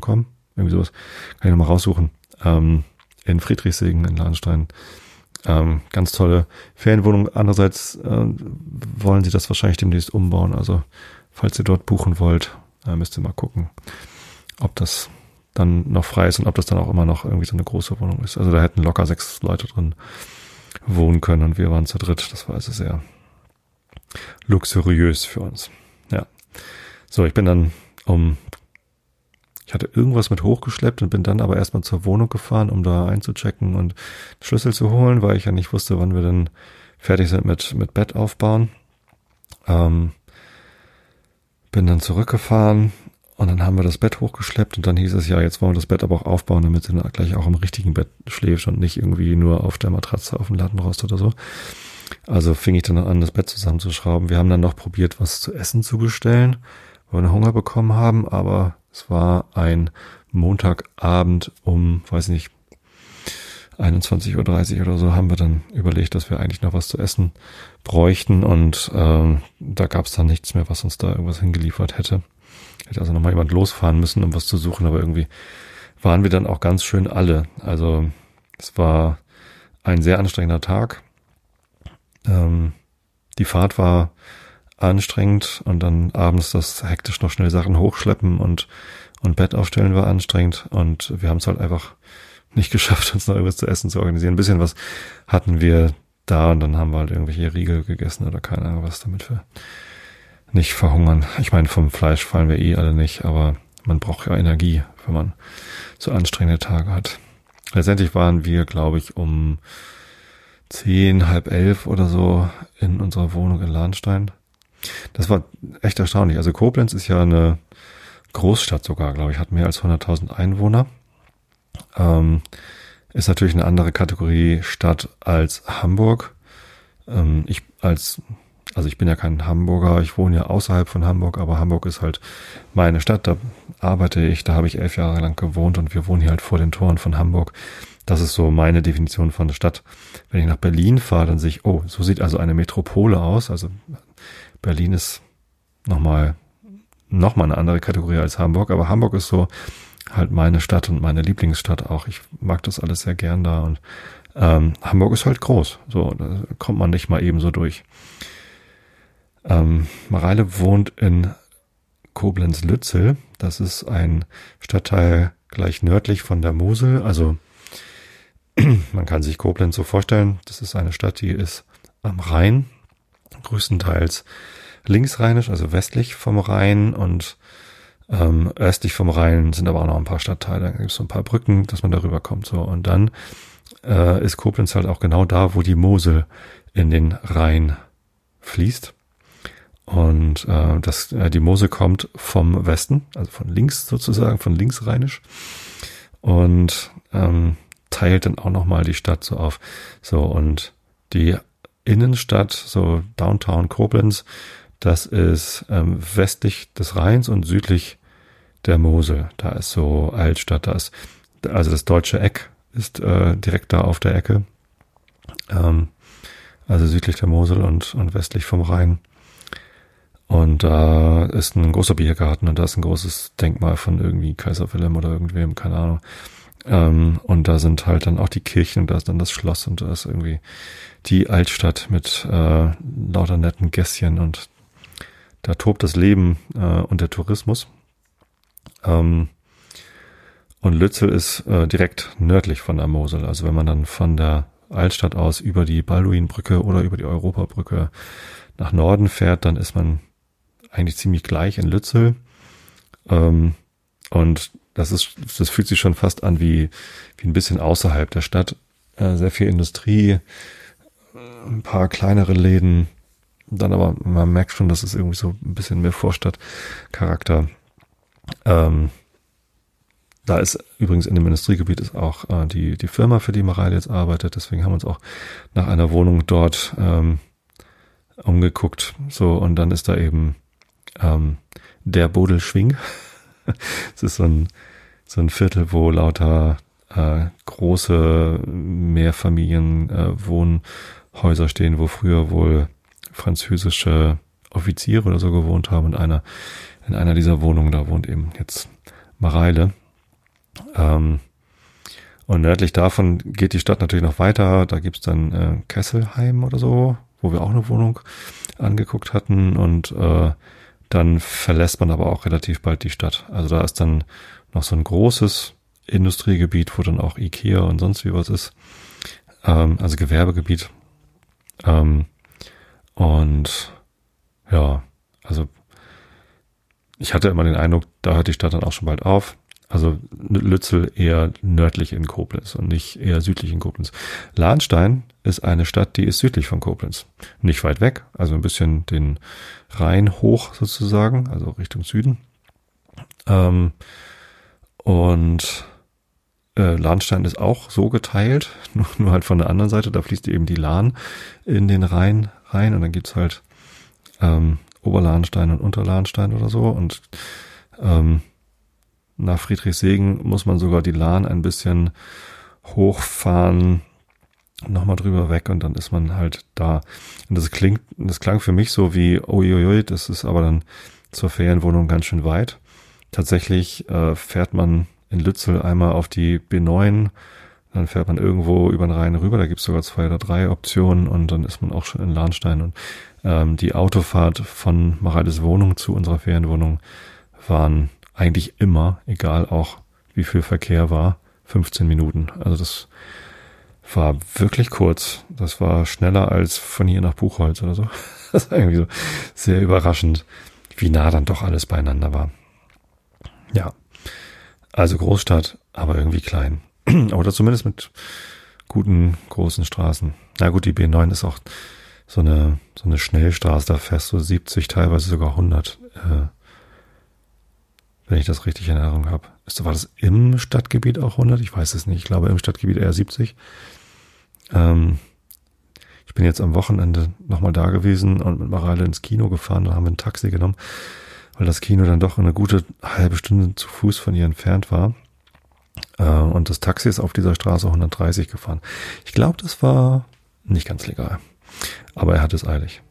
.com, irgendwie sowas. Kann ich nochmal raussuchen. Ähm, in Friedrichsegen, in Lahnstein. Ähm, ganz tolle Ferienwohnung. Andererseits äh, wollen sie das wahrscheinlich demnächst umbauen. Also, falls ihr dort buchen wollt, äh, müsst ihr mal gucken, ob das dann noch frei ist und ob das dann auch immer noch irgendwie so eine große Wohnung ist. Also da hätten locker sechs Leute drin wohnen können und wir waren zu dritt. Das war also sehr luxuriös für uns. Ja. So, ich bin dann um, ich hatte irgendwas mit hochgeschleppt und bin dann aber erstmal zur Wohnung gefahren, um da einzuchecken und Schlüssel zu holen, weil ich ja nicht wusste, wann wir dann fertig sind mit, mit Bett aufbauen. Ähm, bin dann zurückgefahren und dann haben wir das Bett hochgeschleppt und dann hieß es ja, jetzt wollen wir das Bett aber auch aufbauen, damit sie dann gleich auch im richtigen Bett schläft und nicht irgendwie nur auf der Matratze auf dem Lattenrost oder so. Also fing ich dann an, das Bett zusammenzuschrauben. Wir haben dann noch probiert, was zu essen zu bestellen, weil wir Hunger bekommen haben, aber es war ein Montagabend um, weiß nicht, 21.30 Uhr oder so haben wir dann überlegt, dass wir eigentlich noch was zu essen bräuchten und ähm, da gab es dann nichts mehr, was uns da irgendwas hingeliefert hätte. Hätte also nochmal jemand losfahren müssen, um was zu suchen, aber irgendwie waren wir dann auch ganz schön alle. Also es war ein sehr anstrengender Tag. Ähm, die Fahrt war anstrengend und dann abends das hektisch noch schnell Sachen hochschleppen und, und Bett aufstellen war anstrengend und wir haben es halt einfach nicht geschafft, uns noch irgendwas zu essen zu organisieren. Ein bisschen was hatten wir da und dann haben wir halt irgendwelche Riegel gegessen oder keine Ahnung was, damit wir nicht verhungern. Ich meine, vom Fleisch fallen wir eh alle nicht, aber man braucht ja Energie, wenn man so anstrengende Tage hat. Letztendlich waren wir, glaube ich, um zehn, halb elf oder so in unserer Wohnung in Lahnstein. Das war echt erstaunlich. Also Koblenz ist ja eine Großstadt sogar, glaube ich, hat mehr als 100.000 Einwohner. Ähm, ist natürlich eine andere Kategorie Stadt als Hamburg. Ähm, ich als, also ich bin ja kein Hamburger, ich wohne ja außerhalb von Hamburg, aber Hamburg ist halt meine Stadt, da arbeite ich, da habe ich elf Jahre lang gewohnt und wir wohnen hier halt vor den Toren von Hamburg. Das ist so meine Definition von Stadt. Wenn ich nach Berlin fahre, dann sehe ich, oh, so sieht also eine Metropole aus. Also Berlin ist nochmal noch mal eine andere Kategorie als Hamburg, aber Hamburg ist so halt meine Stadt und meine Lieblingsstadt auch. Ich mag das alles sehr gern da und ähm, Hamburg ist halt groß. So, da kommt man nicht mal eben so durch. Ähm, Mareile wohnt in Koblenz-Lützel. Das ist ein Stadtteil gleich nördlich von der Mosel. Also man kann sich Koblenz so vorstellen. Das ist eine Stadt, die ist am Rhein, größtenteils linksrheinisch, also westlich vom Rhein und ähm, östlich vom Rhein sind aber auch noch ein paar Stadtteile. Da gibt es so ein paar Brücken, dass man darüber kommt. So und dann äh, ist Koblenz halt auch genau da, wo die Mosel in den Rhein fließt. Und äh, das, äh, die Mosel kommt vom Westen, also von links sozusagen, von linksrheinisch. Und ähm, teilt dann auch nochmal die Stadt so auf. So, und die Innenstadt, so Downtown Koblenz, das ist ähm, westlich des Rheins und südlich der Mosel. Da ist so Altstadt, da ist, also das deutsche Eck ist äh, direkt da auf der Ecke. Ähm, also südlich der Mosel und, und westlich vom Rhein. Und da ist ein großer Biergarten und da ist ein großes Denkmal von irgendwie Kaiser Wilhelm oder irgendwem, keine Ahnung. Ähm, und da sind halt dann auch die Kirchen und da ist dann das Schloss und da ist irgendwie die Altstadt mit äh, lauter netten Gässchen und da tobt das Leben äh, und der Tourismus. Ähm, und Lützel ist äh, direkt nördlich von der Mosel. Also wenn man dann von der Altstadt aus über die Balduinbrücke oder über die Europabrücke nach Norden fährt, dann ist man eigentlich ziemlich gleich in Lützel. Ähm, und das ist, das fühlt sich schon fast an wie, wie ein bisschen außerhalb der Stadt. Äh, sehr viel Industrie, ein paar kleinere Läden. Dann aber, man merkt schon, dass es irgendwie so ein bisschen mehr Vorstadtcharakter. Ähm, da ist übrigens in dem Industriegebiet ist auch äh, die, die Firma, für die Mareile jetzt arbeitet. Deswegen haben wir uns auch nach einer Wohnung dort ähm, umgeguckt. So, und dann ist da eben ähm, der Bodelschwing. Es ist so ein, so ein Viertel, wo lauter äh, große Mehrfamilien äh, stehen, wo früher wohl französische Offiziere oder so gewohnt haben. Und einer, in einer dieser Wohnungen, da wohnt eben jetzt Mareile. Ähm, und nördlich davon geht die Stadt natürlich noch weiter. Da gibt's dann äh, Kesselheim oder so, wo wir auch eine Wohnung angeguckt hatten. Und äh, dann verlässt man aber auch relativ bald die Stadt. Also da ist dann noch so ein großes Industriegebiet, wo dann auch Ikea und sonst wie was ist. Ähm, also Gewerbegebiet. Ähm, und ja, also ich hatte immer den Eindruck, da hört die Stadt dann auch schon bald auf. Also Lützel eher nördlich in Koblenz und nicht eher südlich in Koblenz. Lahnstein ist eine Stadt, die ist südlich von Koblenz. Nicht weit weg, also ein bisschen den Rhein hoch sozusagen, also Richtung Süden. Ähm, und äh, Lahnstein ist auch so geteilt, nur, nur halt von der anderen Seite, da fließt eben die Lahn in den Rhein rein und dann gibt's halt ähm, Oberlahnstein und Unterlahnstein oder so und ähm, nach Friedrichsegen muss man sogar die Lahn ein bisschen hochfahren, nochmal drüber weg und dann ist man halt da. Und das klingt, das klang für mich so wie, uiuiui, das ist aber dann zur Ferienwohnung ganz schön weit. Tatsächlich äh, fährt man in Lützel einmal auf die B9, dann fährt man irgendwo über den Rhein rüber, da gibt's sogar zwei oder drei Optionen und dann ist man auch schon in Lahnstein. Und ähm, die Autofahrt von Mareides Wohnung zu unserer Ferienwohnung waren eigentlich immer, egal auch wie viel Verkehr war, 15 Minuten. Also das war wirklich kurz. Das war schneller als von hier nach Buchholz oder so. Das war irgendwie so sehr überraschend, wie nah dann doch alles beieinander war. Ja. Also Großstadt, aber irgendwie klein. Oder zumindest mit guten großen Straßen. na gut, die B9 ist auch so eine, so eine Schnellstraße, da fährst du 70, teilweise sogar 100, äh, wenn ich das richtig in Erinnerung habe. War das im Stadtgebiet auch 100? Ich weiß es nicht. Ich glaube im Stadtgebiet eher 70. Ähm, ich bin jetzt am Wochenende nochmal da gewesen und mit Mareile ins Kino gefahren. Da haben wir ein Taxi genommen, weil das Kino dann doch eine gute halbe Stunde zu Fuß von ihr entfernt war. Äh, und das Taxi ist auf dieser Straße 130 gefahren. Ich glaube, das war nicht ganz legal. Aber er hat es eilig.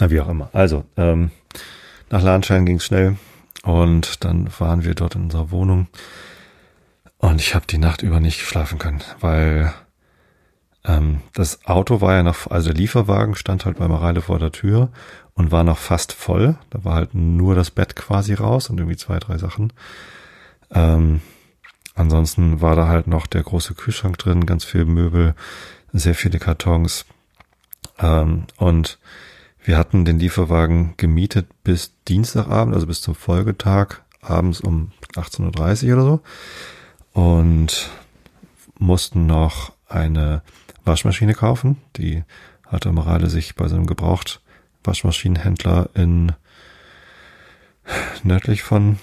Na, wie auch immer. Also, ähm, nach Lahnschein ging es schnell und dann waren wir dort in unserer Wohnung und ich habe die Nacht über nicht schlafen können, weil ähm, das Auto war ja noch, also der Lieferwagen stand halt bei Mareile vor der Tür und war noch fast voll. Da war halt nur das Bett quasi raus und irgendwie zwei, drei Sachen. Ähm, ansonsten war da halt noch der große Kühlschrank drin, ganz viel Möbel, sehr viele Kartons. Ähm, und wir hatten den Lieferwagen gemietet bis Dienstagabend, also bis zum Folgetag, abends um 18.30 Uhr oder so. Und mussten noch eine Waschmaschine kaufen. Die hatte Morale sich bei so einem gebraucht Waschmaschinenhändler in nördlich von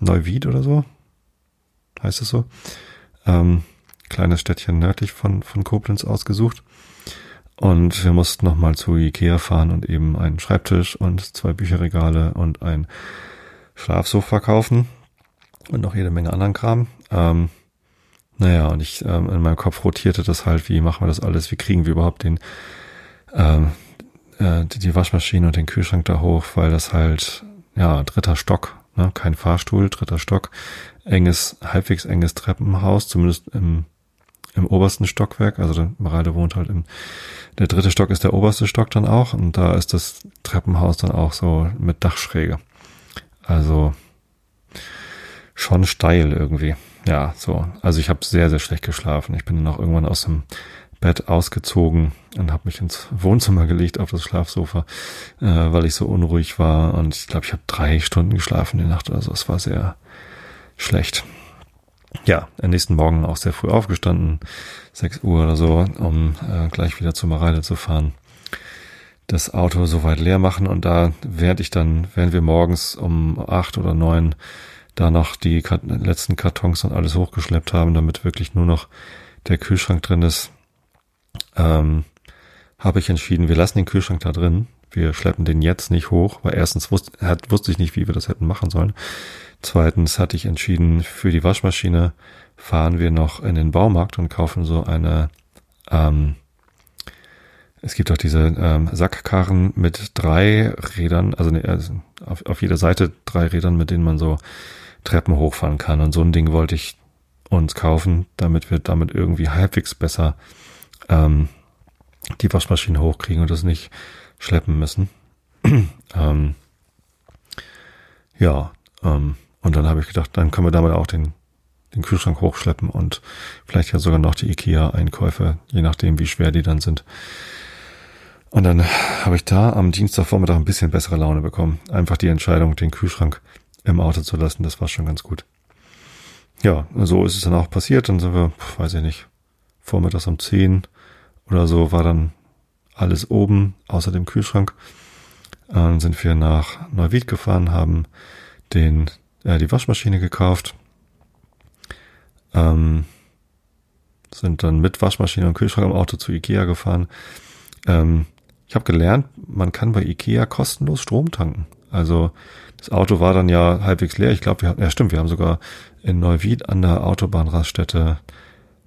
Neuwied oder so. Heißt es so? Ähm, kleines Städtchen nördlich von, von Koblenz ausgesucht. Und wir mussten nochmal zu Ikea fahren und eben einen Schreibtisch und zwei Bücherregale und ein Schlafsofa kaufen und noch jede Menge anderen Kram. Ähm, naja, und ich ähm, in meinem Kopf rotierte das halt, wie machen wir das alles, wie kriegen wir überhaupt den ähm, äh, die, Waschmaschine und den Kühlschrank da hoch, weil das halt, ja, dritter Stock, ne? kein Fahrstuhl, dritter Stock, enges, halbwegs enges Treppenhaus, zumindest im im obersten Stockwerk, also der Mareile wohnt halt im, der dritte Stock ist der oberste Stock dann auch und da ist das Treppenhaus dann auch so mit Dachschräge. Also schon steil irgendwie. Ja, so. Also ich habe sehr, sehr schlecht geschlafen. Ich bin dann auch irgendwann aus dem Bett ausgezogen und habe mich ins Wohnzimmer gelegt auf das Schlafsofa, äh, weil ich so unruhig war. Und ich glaube, ich habe drei Stunden geschlafen die Nacht oder so. Es war sehr schlecht ja, am nächsten Morgen auch sehr früh aufgestanden, 6 Uhr oder so, um äh, gleich wieder zur Mareile zu fahren. Das Auto soweit leer machen und da, während ich dann, während wir morgens um acht oder neun da noch die Kat letzten Kartons und alles hochgeschleppt haben, damit wirklich nur noch der Kühlschrank drin ist, ähm, habe ich entschieden, wir lassen den Kühlschrank da drin. Wir schleppen den jetzt nicht hoch, weil erstens wusste, hat, wusste ich nicht, wie wir das hätten machen sollen. Zweitens hatte ich entschieden, für die Waschmaschine fahren wir noch in den Baumarkt und kaufen so eine, ähm, es gibt auch diese ähm, Sackkarren mit drei Rädern, also, ne, also auf, auf jeder Seite drei Rädern, mit denen man so Treppen hochfahren kann. Und so ein Ding wollte ich uns kaufen, damit wir damit irgendwie halbwegs besser ähm, die Waschmaschine hochkriegen und das nicht schleppen müssen. ähm, ja, ähm, und dann habe ich gedacht, dann können wir damit auch den, den Kühlschrank hochschleppen und vielleicht ja sogar noch die IKEA-Einkäufe, je nachdem, wie schwer die dann sind. Und dann habe ich da am Dienstagvormittag ein bisschen bessere Laune bekommen. Einfach die Entscheidung, den Kühlschrank im Auto zu lassen, das war schon ganz gut. Ja, so ist es dann auch passiert. Dann sind wir, weiß ich nicht, vormittags um 10 oder so war dann alles oben, außer dem Kühlschrank. Dann sind wir nach Neuwied gefahren, haben den äh, die Waschmaschine gekauft. Ähm, sind dann mit Waschmaschine und Kühlschrank im Auto zu Ikea gefahren. Ähm, ich habe gelernt, man kann bei Ikea kostenlos Strom tanken. Also das Auto war dann ja halbwegs leer. Ich glaube, wir hatten, ja stimmt, wir haben sogar in Neuwied an der Autobahnraststätte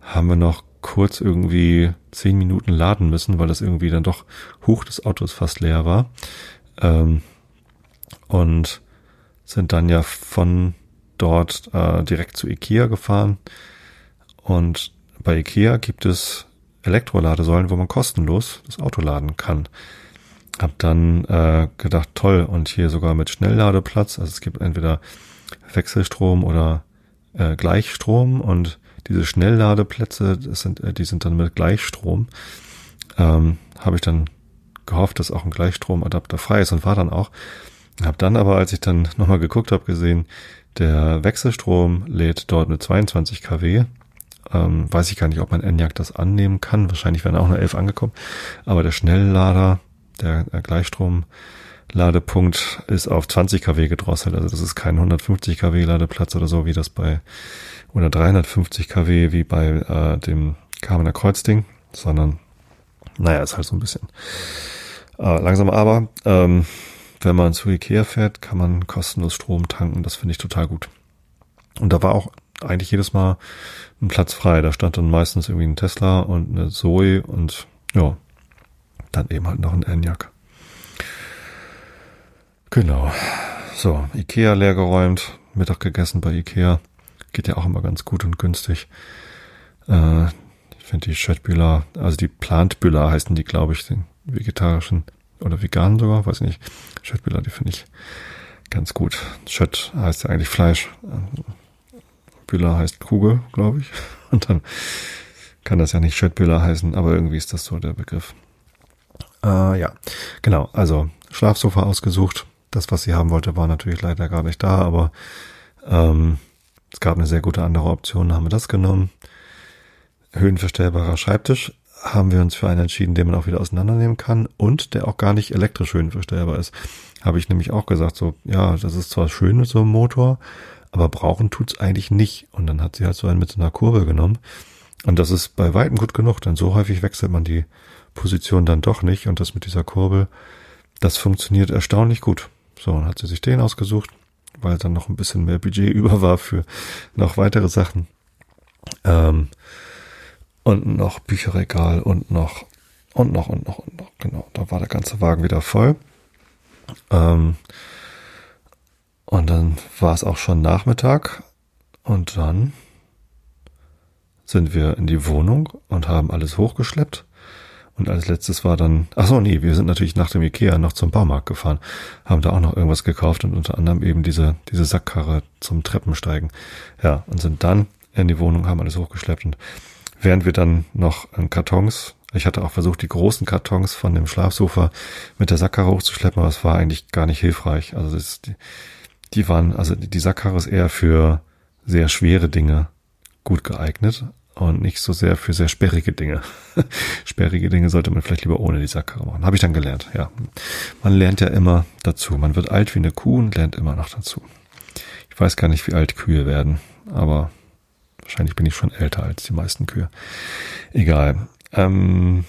haben wir noch kurz irgendwie zehn Minuten laden müssen, weil das irgendwie dann doch hoch des Autos fast leer war. Ähm, und sind dann ja von dort äh, direkt zu Ikea gefahren. Und bei Ikea gibt es Elektroladesäulen, wo man kostenlos das Auto laden kann. Hab dann äh, gedacht, toll, und hier sogar mit Schnellladeplatz. Also es gibt entweder Wechselstrom oder äh, Gleichstrom und diese Schnellladeplätze, das sind, äh, die sind dann mit Gleichstrom. Ähm, Habe ich dann gehofft, dass auch ein Gleichstromadapter frei ist und war dann auch. Hab dann aber, als ich dann nochmal geguckt habe, gesehen, der Wechselstrom lädt dort mit 22 kW Ähm, weiß ich gar nicht, ob mein Enyaq das annehmen kann. Wahrscheinlich wären auch nur 11 angekommen. Aber der Schnelllader, der, Gleichstrom-Ladepunkt ist auf 20 kW gedrosselt. Also das ist kein 150 kW Ladeplatz oder so, wie das bei, oder 350 kW wie bei äh, dem Kamener Kreuzding, sondern naja, ist halt so ein bisschen äh, langsam. Aber ähm, wenn man zu Ikea fährt, kann man kostenlos Strom tanken. Das finde ich total gut. Und da war auch eigentlich jedes Mal ein Platz frei. Da stand dann meistens irgendwie ein Tesla und eine Zoe und ja, dann eben halt noch ein Enyaq. Genau. So, Ikea leergeräumt, Mittag gegessen bei Ikea. Geht ja auch immer ganz gut und günstig. Äh, ich finde die Schöttbühler, also die Plantbühler heißen die, glaube ich, den vegetarischen oder veganen sogar, weiß ich nicht. Schöttbühler, die finde ich ganz gut. Schött heißt ja eigentlich Fleisch. Bühler heißt Kugel, glaube ich. Und dann kann das ja nicht Schöttbühler heißen, aber irgendwie ist das so der Begriff. Äh, ja, genau. Also Schlafsofa ausgesucht. Das, was sie haben wollte, war natürlich leider gar nicht da, aber ähm, es gab eine sehr gute andere Option, haben wir das genommen. Höhenverstellbarer Schreibtisch haben wir uns für einen entschieden, den man auch wieder auseinandernehmen kann und der auch gar nicht elektrisch höhenverstellbar ist. Habe ich nämlich auch gesagt, so, ja, das ist zwar schön mit so einem Motor, aber brauchen tut's eigentlich nicht. Und dann hat sie halt so einen mit so einer Kurve genommen. Und das ist bei weitem gut genug, denn so häufig wechselt man die Position dann doch nicht. Und das mit dieser Kurbel, das funktioniert erstaunlich gut. So, dann hat sie sich den ausgesucht, weil dann noch ein bisschen mehr Budget über war für noch weitere Sachen. Ähm, und noch Bücherregal und noch und noch und noch und noch. Genau, da war der ganze Wagen wieder voll. Ähm, und dann war es auch schon Nachmittag und dann sind wir in die Wohnung und haben alles hochgeschleppt. Und als letztes war dann, ach so, nee, wir sind natürlich nach dem Ikea noch zum Baumarkt gefahren, haben da auch noch irgendwas gekauft und unter anderem eben diese, diese Sackkarre zum Treppensteigen. Ja, und sind dann in die Wohnung, haben alles hochgeschleppt und während wir dann noch in Kartons, ich hatte auch versucht, die großen Kartons von dem Schlafsofa mit der Sackkarre hochzuschleppen, aber es war eigentlich gar nicht hilfreich. Also das, die, die waren, also die Sackkarre ist eher für sehr schwere Dinge gut geeignet und nicht so sehr für sehr sperrige Dinge. sperrige Dinge sollte man vielleicht lieber ohne die Sackkarre machen. Habe ich dann gelernt, ja. Man lernt ja immer dazu. Man wird alt wie eine Kuh und lernt immer noch dazu. Ich weiß gar nicht, wie alt Kühe werden, aber Wahrscheinlich bin ich schon älter als die meisten Kühe. Egal. Ähm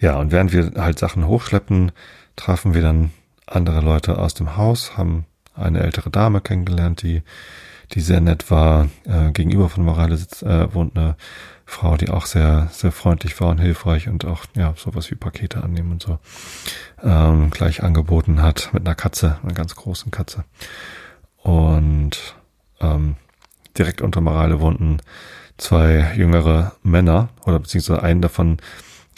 ja, und während wir halt Sachen hochschleppen, trafen wir dann andere Leute aus dem Haus, haben eine ältere Dame kennengelernt, die, die sehr nett war. Äh, gegenüber von Morale sitzt, äh, wohnt eine Frau, die auch sehr, sehr freundlich war und hilfreich und auch, ja, sowas wie Pakete annehmen und so, ähm, gleich angeboten hat mit einer Katze, einer ganz großen Katze. Und ähm, direkt unter Morale wohnten zwei jüngere Männer oder beziehungsweise einen davon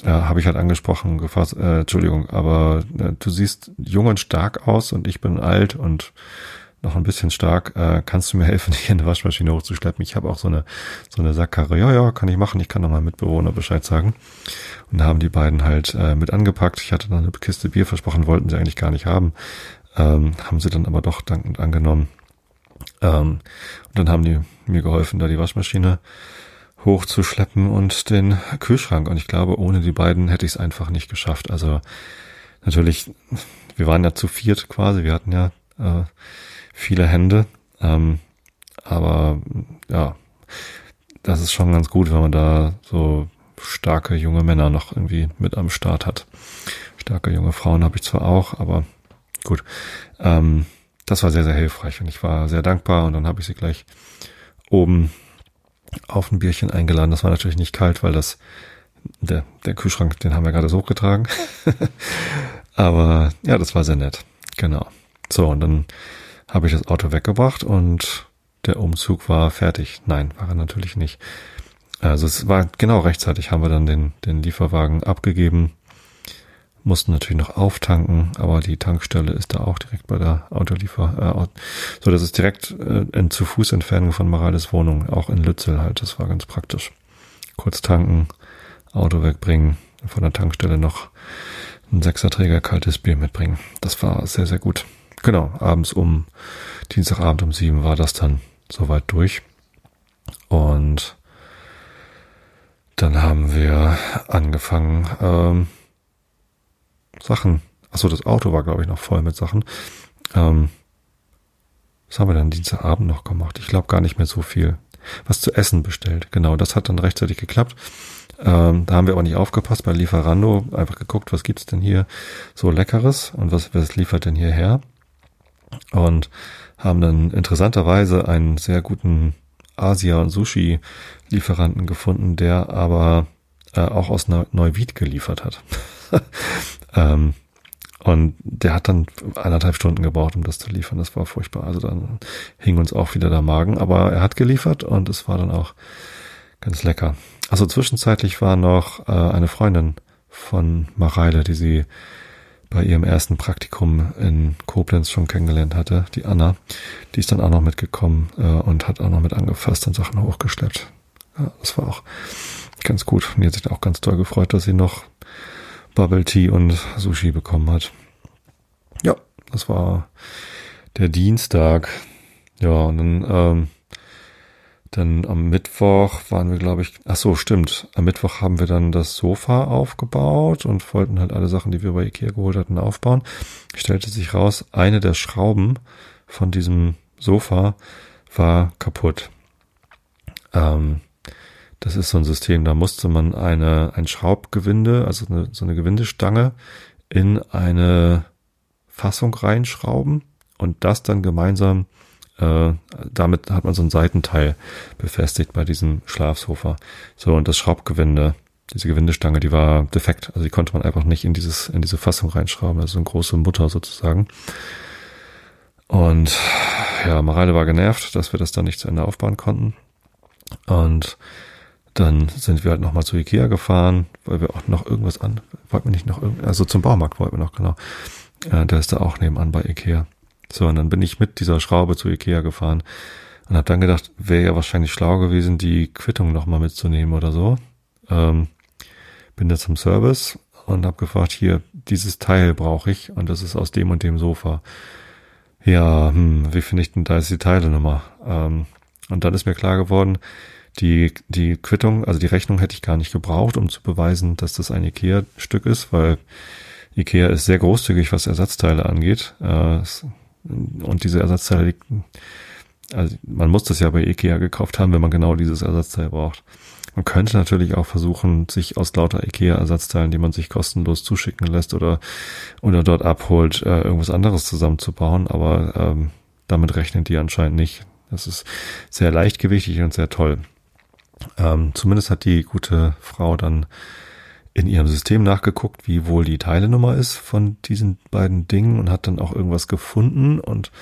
äh, habe ich halt angesprochen, gefasst, äh, Entschuldigung, aber äh, du siehst jung und stark aus und ich bin alt und noch ein bisschen stark. Äh, kannst du mir helfen, hier eine Waschmaschine hochzuschleppen? Ich habe auch so eine so eine Sackkarre. Ja, ja, kann ich machen. Ich kann noch mal Mitbewohner Bescheid sagen. Und da haben die beiden halt äh, mit angepackt. Ich hatte dann eine Kiste Bier versprochen, wollten sie eigentlich gar nicht haben. Ähm, haben sie dann aber doch dankend angenommen. Ähm, und dann haben die mir geholfen, da die Waschmaschine hochzuschleppen und den Kühlschrank. Und ich glaube, ohne die beiden hätte ich es einfach nicht geschafft. Also natürlich, wir waren ja zu viert quasi, wir hatten ja äh, viele Hände. Ähm, aber ja, das ist schon ganz gut, wenn man da so starke junge Männer noch irgendwie mit am Start hat. Starke junge Frauen habe ich zwar auch, aber gut. Ähm, das war sehr, sehr hilfreich und ich war sehr dankbar und dann habe ich sie gleich oben auf ein Bierchen eingeladen. Das war natürlich nicht kalt, weil das der, der Kühlschrank, den haben wir gerade so hochgetragen. Aber ja, das war sehr nett. Genau. So, und dann habe ich das Auto weggebracht und der Umzug war fertig. Nein, war er natürlich nicht. Also es war genau rechtzeitig, haben wir dann den, den Lieferwagen abgegeben mussten natürlich noch auftanken, aber die Tankstelle ist da auch direkt bei der Autoliefer, äh, so das ist direkt äh, in zu Fuß Entfernung von Morales Wohnung, auch in Lützel halt, das war ganz praktisch. Kurz tanken, Auto wegbringen, von der Tankstelle noch ein Sechserträger kaltes Bier mitbringen. Das war sehr, sehr gut. Genau, abends um, Dienstagabend um sieben war das dann soweit durch. Und dann haben wir angefangen, ähm, Sachen. Achso, das Auto war, glaube ich, noch voll mit Sachen. Ähm, was haben wir dann Dienstagabend noch gemacht? Ich glaube gar nicht mehr so viel. Was zu essen bestellt. Genau, das hat dann rechtzeitig geklappt. Ähm, da haben wir aber nicht aufgepasst bei Lieferando. Einfach geguckt, was gibt's denn hier so Leckeres und was, was liefert denn hierher? Und haben dann interessanterweise einen sehr guten Asia- und Sushi-Lieferanten gefunden, der aber äh, auch aus Neuwied geliefert hat. ähm, und der hat dann eineinhalb Stunden gebraucht, um das zu liefern. Das war furchtbar. Also dann hing uns auch wieder der Magen. Aber er hat geliefert und es war dann auch ganz lecker. Also zwischenzeitlich war noch äh, eine Freundin von Mareile, die sie bei ihrem ersten Praktikum in Koblenz schon kennengelernt hatte, die Anna. Die ist dann auch noch mitgekommen äh, und hat auch noch mit angefasst und Sachen hochgeschleppt. Ja, das war auch ganz gut. Die hat sich auch ganz toll gefreut, dass sie noch Bubble Tea und Sushi bekommen hat. Ja, das war der Dienstag. Ja, und dann, ähm, dann am Mittwoch waren wir, glaube ich, ach so, stimmt. Am Mittwoch haben wir dann das Sofa aufgebaut und wollten halt alle Sachen, die wir bei Ikea geholt hatten, aufbauen. Stellte sich raus, eine der Schrauben von diesem Sofa war kaputt. Ähm, das ist so ein System, da musste man eine, ein Schraubgewinde, also eine, so eine Gewindestange in eine Fassung reinschrauben und das dann gemeinsam, äh, damit hat man so ein Seitenteil befestigt bei diesem Schlafsofa. So, und das Schraubgewinde, diese Gewindestange, die war defekt. Also die konnte man einfach nicht in dieses, in diese Fassung reinschrauben. Also eine große Mutter sozusagen. Und ja, Mareile war genervt, dass wir das dann nicht zu Ende aufbauen konnten. Und dann sind wir halt nochmal zu Ikea gefahren, weil wir auch noch irgendwas an, wollten wir nicht noch irgend, also zum Baumarkt wollten wir noch, genau. Äh, der ist da auch nebenan bei Ikea. So, und dann bin ich mit dieser Schraube zu Ikea gefahren und habe dann gedacht, wäre ja wahrscheinlich schlau gewesen, die Quittung nochmal mitzunehmen oder so. Ähm, bin da zum Service und habe gefragt, hier, dieses Teil brauche ich und das ist aus dem und dem Sofa. Ja, hm, wie finde ich denn da ist die Teilenummer? Ähm, und dann ist mir klar geworden, die, die Quittung, also die Rechnung hätte ich gar nicht gebraucht, um zu beweisen, dass das ein IKEA-Stück ist, weil IKEA ist sehr großzügig, was Ersatzteile angeht. Äh, und diese Ersatzteile, also man muss das ja bei IKEA gekauft haben, wenn man genau dieses Ersatzteil braucht. Man könnte natürlich auch versuchen, sich aus lauter IKEA-Ersatzteilen, die man sich kostenlos zuschicken lässt oder, oder dort abholt, äh, irgendwas anderes zusammenzubauen, aber ähm, damit rechnen die anscheinend nicht. Das ist sehr leichtgewichtig und sehr toll. Ähm, zumindest hat die gute Frau dann in ihrem System nachgeguckt, wie wohl die Teilenummer ist von diesen beiden Dingen und hat dann auch irgendwas gefunden und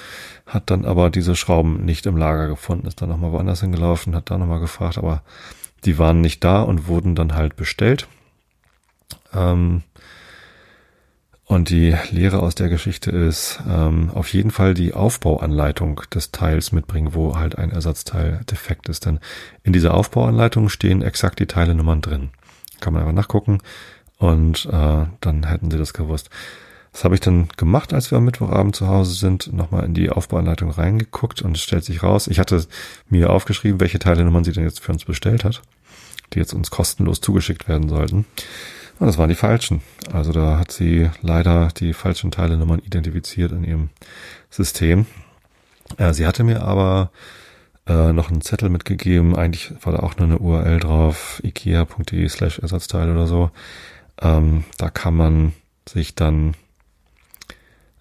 hat dann aber diese Schrauben nicht im Lager gefunden, ist dann nochmal woanders hingelaufen, hat da nochmal gefragt, aber die waren nicht da und wurden dann halt bestellt. Ähm, und die Lehre aus der Geschichte ist, ähm, auf jeden Fall die Aufbauanleitung des Teils mitbringen, wo halt ein Ersatzteil defekt ist. Denn in dieser Aufbauanleitung stehen exakt die Teilenummern drin. Kann man einfach nachgucken und äh, dann hätten sie das gewusst. Das habe ich dann gemacht, als wir am Mittwochabend zu Hause sind, nochmal in die Aufbauanleitung reingeguckt und es stellt sich raus, ich hatte mir aufgeschrieben, welche Teilenummern sie denn jetzt für uns bestellt hat, die jetzt uns kostenlos zugeschickt werden sollten. Und das waren die falschen. Also da hat sie leider die falschen Teilenummern identifiziert in ihrem System. Äh, sie hatte mir aber äh, noch einen Zettel mitgegeben. Eigentlich war da auch nur eine URL drauf, ikea.de slash Ersatzteil oder so. Ähm, da kann man sich dann,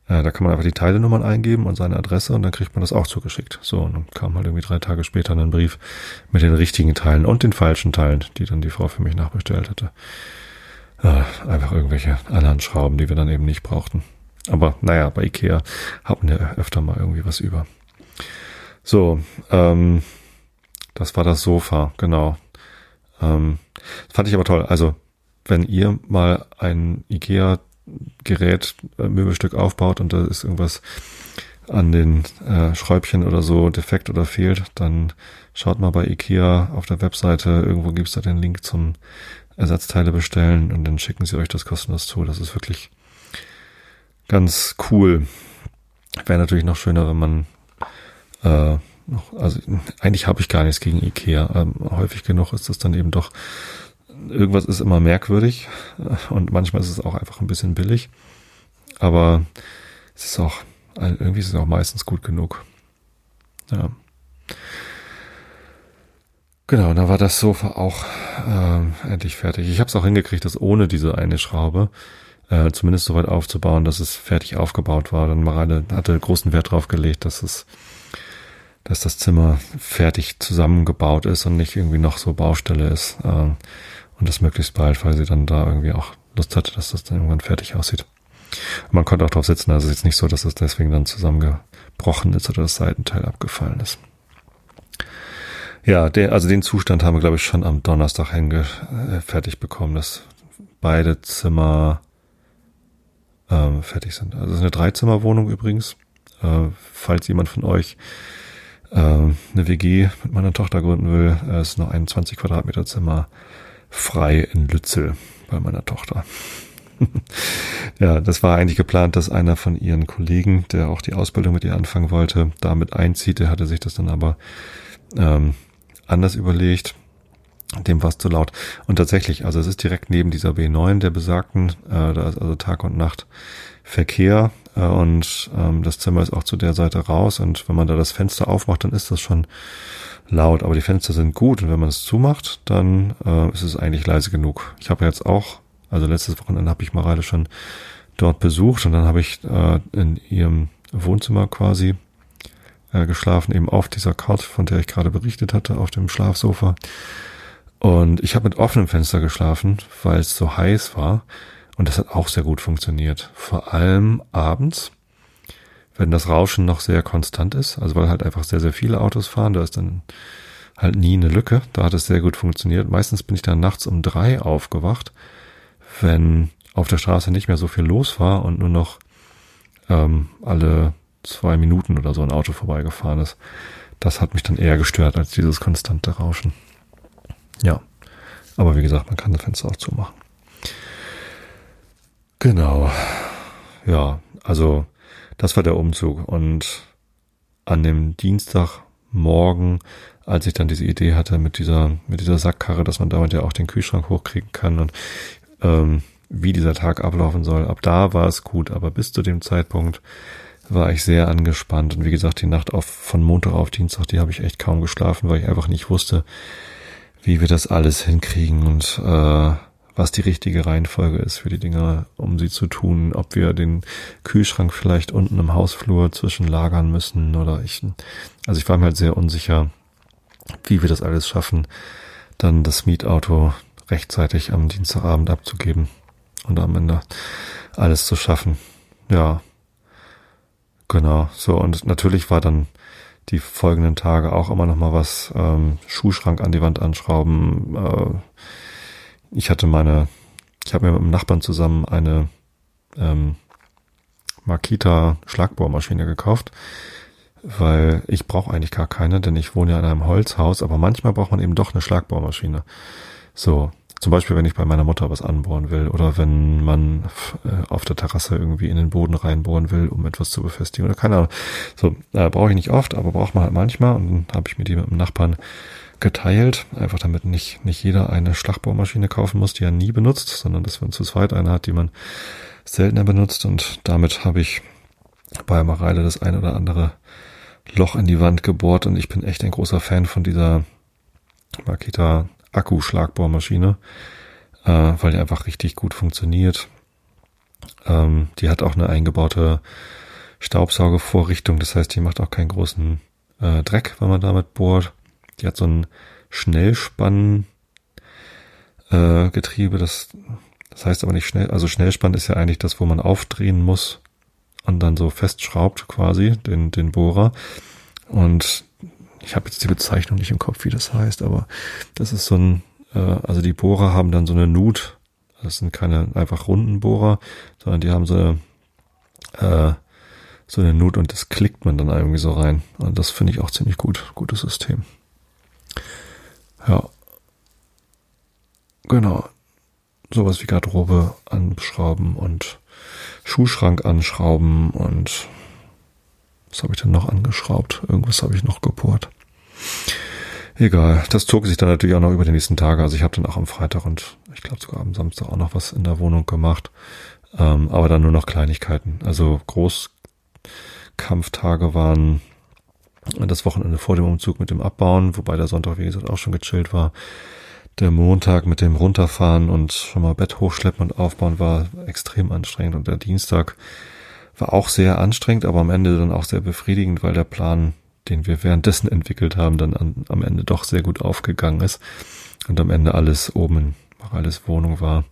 äh, da kann man einfach die Teilenummern eingeben und seine Adresse und dann kriegt man das auch zugeschickt. So, und dann kam halt irgendwie drei Tage später ein Brief mit den richtigen Teilen und den falschen Teilen, die dann die Frau für mich nachbestellt hatte. Ja, einfach irgendwelche anderen Schrauben, die wir dann eben nicht brauchten. Aber naja, bei Ikea haben wir öfter mal irgendwie was über. So, ähm, das war das Sofa, genau. Ähm, fand ich aber toll. Also, wenn ihr mal ein Ikea-Gerät, äh, Möbelstück aufbaut und da ist irgendwas an den äh, Schräubchen oder so defekt oder fehlt, dann schaut mal bei Ikea auf der Webseite. Irgendwo gibt's da den Link zum Ersatzteile bestellen und dann schicken sie euch das kostenlos zu. Das ist wirklich ganz cool. Wäre natürlich noch schöner, wenn man äh, noch, also eigentlich habe ich gar nichts gegen Ikea. Ähm, häufig genug ist das dann eben doch, irgendwas ist immer merkwürdig und manchmal ist es auch einfach ein bisschen billig. Aber es ist auch, irgendwie ist es auch meistens gut genug. Ja. Genau, da war das Sofa auch äh, endlich fertig. Ich habe es auch hingekriegt, das ohne diese eine Schraube äh, zumindest so weit aufzubauen, dass es fertig aufgebaut war. Dann Mareile hatte großen Wert drauf gelegt, dass es, dass das Zimmer fertig zusammengebaut ist und nicht irgendwie noch so Baustelle ist. Äh, und das möglichst bald, weil sie dann da irgendwie auch Lust hatte, dass das dann irgendwann fertig aussieht. Man konnte auch drauf sitzen, also ist jetzt nicht so, dass es deswegen dann zusammengebrochen ist oder das Seitenteil abgefallen ist. Ja, der, also den Zustand haben wir, glaube ich, schon am Donnerstag hänge, äh, fertig bekommen, dass beide Zimmer ähm, fertig sind. Also es ist eine Dreizimmerwohnung übrigens. Äh, falls jemand von euch äh, eine WG mit meiner Tochter gründen will, äh, ist noch ein 20 Quadratmeter Zimmer frei in Lützel bei meiner Tochter. ja, das war eigentlich geplant, dass einer von ihren Kollegen, der auch die Ausbildung mit ihr anfangen wollte, damit einzieht. Der hatte sich das dann aber ähm, anders überlegt. Dem war es zu laut. Und tatsächlich, also es ist direkt neben dieser B9 der besagten, äh, da ist also Tag und Nacht Verkehr äh, und ähm, das Zimmer ist auch zu der Seite raus und wenn man da das Fenster aufmacht, dann ist das schon laut, aber die Fenster sind gut und wenn man es zumacht, dann äh, ist es eigentlich leise genug. Ich habe jetzt auch, also letztes Wochenende habe ich Mareile schon dort besucht und dann habe ich äh, in ihrem Wohnzimmer quasi äh, geschlafen, eben auf dieser Couch, von der ich gerade berichtet hatte, auf dem Schlafsofa. Und ich habe mit offenem Fenster geschlafen, weil es so heiß war. Und das hat auch sehr gut funktioniert. Vor allem abends, wenn das Rauschen noch sehr konstant ist. Also weil halt einfach sehr, sehr viele Autos fahren. Da ist dann halt nie eine Lücke. Da hat es sehr gut funktioniert. Meistens bin ich dann nachts um drei aufgewacht, wenn auf der Straße nicht mehr so viel los war und nur noch ähm, alle zwei Minuten oder so ein Auto vorbeigefahren ist. Das hat mich dann eher gestört als dieses konstante Rauschen. Ja. Aber wie gesagt, man kann das Fenster auch zumachen. Genau. Ja, also das war der Umzug. Und an dem Dienstagmorgen, als ich dann diese Idee hatte mit dieser, mit dieser Sackkarre, dass man damit ja auch den Kühlschrank hochkriegen kann und ähm, wie dieser Tag ablaufen soll, ab da war es gut, aber bis zu dem Zeitpunkt war ich sehr angespannt. Und wie gesagt, die Nacht auf, von Montag auf Dienstag, die habe ich echt kaum geschlafen, weil ich einfach nicht wusste, wie wir das alles hinkriegen und äh, was die richtige Reihenfolge ist für die Dinger, um sie zu tun, ob wir den Kühlschrank vielleicht unten im Hausflur zwischenlagern müssen oder ich, also ich war mir halt sehr unsicher, wie wir das alles schaffen, dann das Mietauto rechtzeitig am Dienstagabend abzugeben und am Ende alles zu schaffen. Ja, genau, so und natürlich war dann die folgenden Tage auch immer noch mal was, ähm, Schuhschrank an die Wand anschrauben. Äh, ich hatte meine, ich habe mir mit einem Nachbarn zusammen eine ähm, Makita Schlagbohrmaschine gekauft, weil ich brauche eigentlich gar keine, denn ich wohne ja in einem Holzhaus, aber manchmal braucht man eben doch eine Schlagbohrmaschine. So, zum Beispiel, wenn ich bei meiner Mutter was anbohren will oder wenn man äh, auf der Terrasse irgendwie in den Boden reinbohren will, um etwas zu befestigen oder keine Ahnung. So, äh, brauche ich nicht oft, aber braucht man halt manchmal und dann habe ich mir die mit dem Nachbarn geteilt, einfach damit nicht, nicht jeder eine Schlagbohrmaschine kaufen muss, die er nie benutzt, sondern dass man zu zweit eine hat, die man seltener benutzt und damit habe ich bei Mareile das ein oder andere Loch in die Wand gebohrt und ich bin echt ein großer Fan von dieser Makita Akku-Schlagbohrmaschine, äh, weil die einfach richtig gut funktioniert. Ähm, die hat auch eine eingebaute Staubsaugevorrichtung, das heißt, die macht auch keinen großen äh, Dreck, wenn man damit bohrt. Die hat so ein Schnellspann äh, Getriebe, das, das heißt aber nicht schnell, also Schnellspann ist ja eigentlich das, wo man aufdrehen muss und dann so festschraubt quasi den, den Bohrer. Und ich habe jetzt die Bezeichnung nicht im Kopf, wie das heißt, aber das ist so ein, äh, also die Bohrer haben dann so eine Nut, das sind keine einfach runden Bohrer, sondern die haben so eine, äh, so eine Nut und das klickt man dann irgendwie so rein. Und das finde ich auch ziemlich gut, gutes System. Ja. Genau. Sowas wie Garderobe anschrauben und Schuhschrank anschrauben und Was habe ich denn noch angeschraubt? Irgendwas habe ich noch gebohrt. Egal, das zog sich dann natürlich auch noch über die nächsten Tage. Also ich habe dann auch am Freitag und ich glaube sogar am Samstag auch noch was in der Wohnung gemacht. Ähm, aber dann nur noch Kleinigkeiten. Also Großkampftage waren das Wochenende vor dem Umzug mit dem Abbauen, wobei der Sonntag, wie gesagt, auch schon gechillt war. Der Montag mit dem Runterfahren und schon mal Bett hochschleppen und aufbauen war extrem anstrengend. Und der Dienstag war auch sehr anstrengend, aber am Ende dann auch sehr befriedigend, weil der Plan den wir währenddessen entwickelt haben, dann an, am Ende doch sehr gut aufgegangen ist und am Ende alles oben in alles Wohnung war.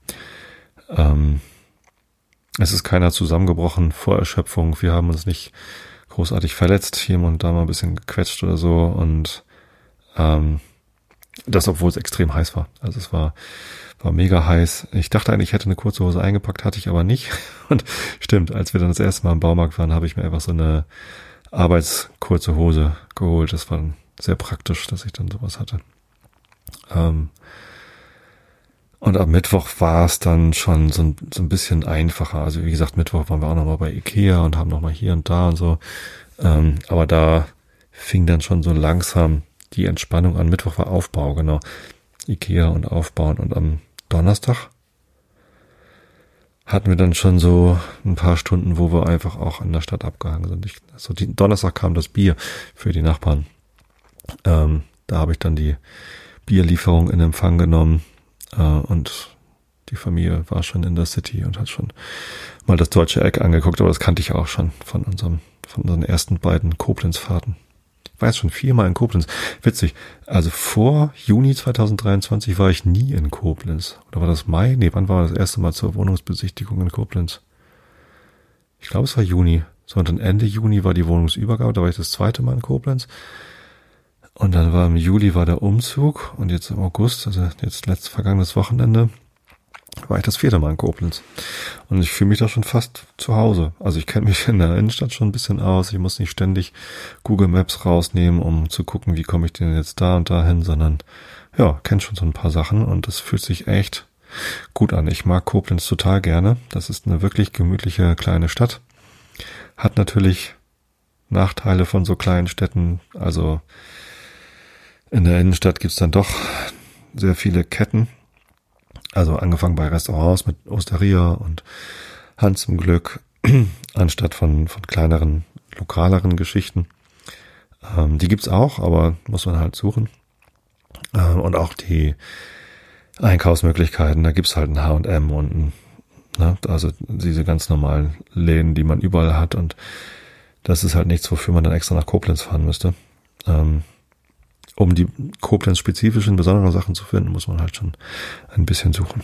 Ähm, es ist keiner zusammengebrochen vor Erschöpfung. Wir haben uns nicht großartig verletzt, hier und da mal ein bisschen gequetscht oder so und ähm, das, obwohl es extrem heiß war. Also es war, war mega heiß. Ich dachte eigentlich, ich hätte eine kurze Hose eingepackt, hatte ich aber nicht. Und stimmt, als wir dann das erste Mal im Baumarkt waren, habe ich mir einfach so eine Arbeitskurze Hose geholt. Das war sehr praktisch, dass ich dann sowas hatte. Ähm, und am Mittwoch war es dann schon so ein, so ein bisschen einfacher. Also wie gesagt, Mittwoch waren wir auch nochmal bei Ikea und haben nochmal hier und da und so. Ähm, aber da fing dann schon so langsam die Entspannung an. Mittwoch war Aufbau, genau. Ikea und Aufbauen. Und am Donnerstag hatten wir dann schon so ein paar Stunden, wo wir einfach auch in der Stadt abgehangen sind. Ich, also die, Donnerstag kam das Bier für die Nachbarn. Ähm, da habe ich dann die Bierlieferung in Empfang genommen äh, und die Familie war schon in der City und hat schon mal das deutsche Eck angeguckt, aber das kannte ich auch schon von unserem, von unseren ersten beiden Koblenz-Fahrten war jetzt schon viermal in Koblenz. Witzig. Also vor Juni 2023 war ich nie in Koblenz. Oder war das Mai? Nee, wann war das erste Mal zur Wohnungsbesichtigung in Koblenz? Ich glaube, es war Juni. So, und dann Ende Juni war die Wohnungsübergabe. Da war ich das zweite Mal in Koblenz. Und dann war im Juli war der Umzug. Und jetzt im August, also jetzt letztes vergangenes Wochenende, war ich das vierte Mal in Koblenz. Und ich fühle mich da schon fast zu Hause. Also ich kenne mich in der Innenstadt schon ein bisschen aus. Ich muss nicht ständig Google Maps rausnehmen, um zu gucken, wie komme ich denn jetzt da und dahin, sondern ja, kenne schon so ein paar Sachen und das fühlt sich echt gut an. Ich mag Koblenz total gerne. Das ist eine wirklich gemütliche kleine Stadt. Hat natürlich Nachteile von so kleinen Städten. Also in der Innenstadt gibt's dann doch sehr viele Ketten also angefangen bei Restaurants mit Osteria und Hans zum Glück, anstatt von, von kleineren, lokaleren Geschichten. Ähm, die gibt's auch, aber muss man halt suchen. Ähm, und auch die Einkaufsmöglichkeiten, da gibt's halt ein H&M und ein, ne, also diese ganz normalen Läden, die man überall hat und das ist halt nichts, wofür man dann extra nach Koblenz fahren müsste. Ähm, um die Koblenz-spezifischen, besonderen Sachen zu finden, muss man halt schon ein bisschen suchen.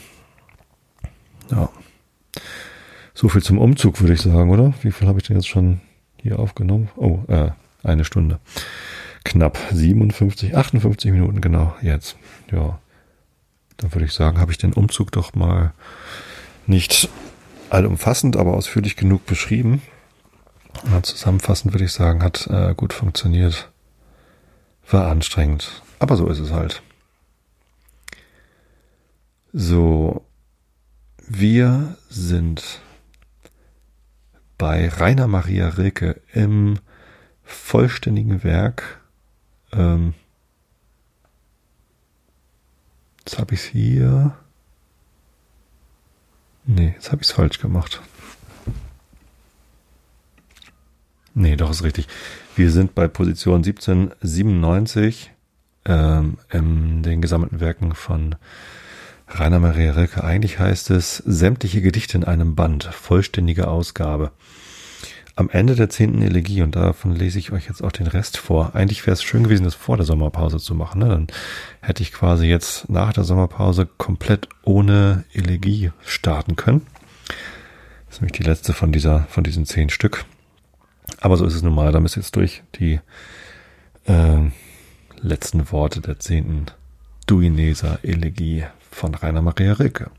Ja. So viel zum Umzug, würde ich sagen, oder? Wie viel habe ich denn jetzt schon hier aufgenommen? Oh, äh, eine Stunde. Knapp 57, 58 Minuten, genau, jetzt. Ja. Dann würde ich sagen, habe ich den Umzug doch mal nicht allumfassend, aber ausführlich genug beschrieben. zusammenfassend würde ich sagen, hat äh, gut funktioniert. War anstrengend. Aber so ist es halt. So, wir sind bei Rainer Maria Rilke im vollständigen Werk. Ähm, jetzt habe ich es hier. Nee, jetzt habe ich es falsch gemacht. Nee, doch ist richtig. Wir sind bei Position 1797 ähm, in den gesammelten Werken von Rainer Maria Rilke. Eigentlich heißt es sämtliche Gedichte in einem Band, vollständige Ausgabe. Am Ende der zehnten Elegie, und davon lese ich euch jetzt auch den Rest vor. Eigentlich wäre es schön gewesen, das vor der Sommerpause zu machen. Ne? Dann hätte ich quasi jetzt nach der Sommerpause komplett ohne Elegie starten können. Das ist nämlich die letzte von dieser, von diesen zehn Stück. Aber so ist es nun mal. Damit ist jetzt durch die äh, letzten Worte der zehnten Duineser Elegie von Rainer Maria Rilke.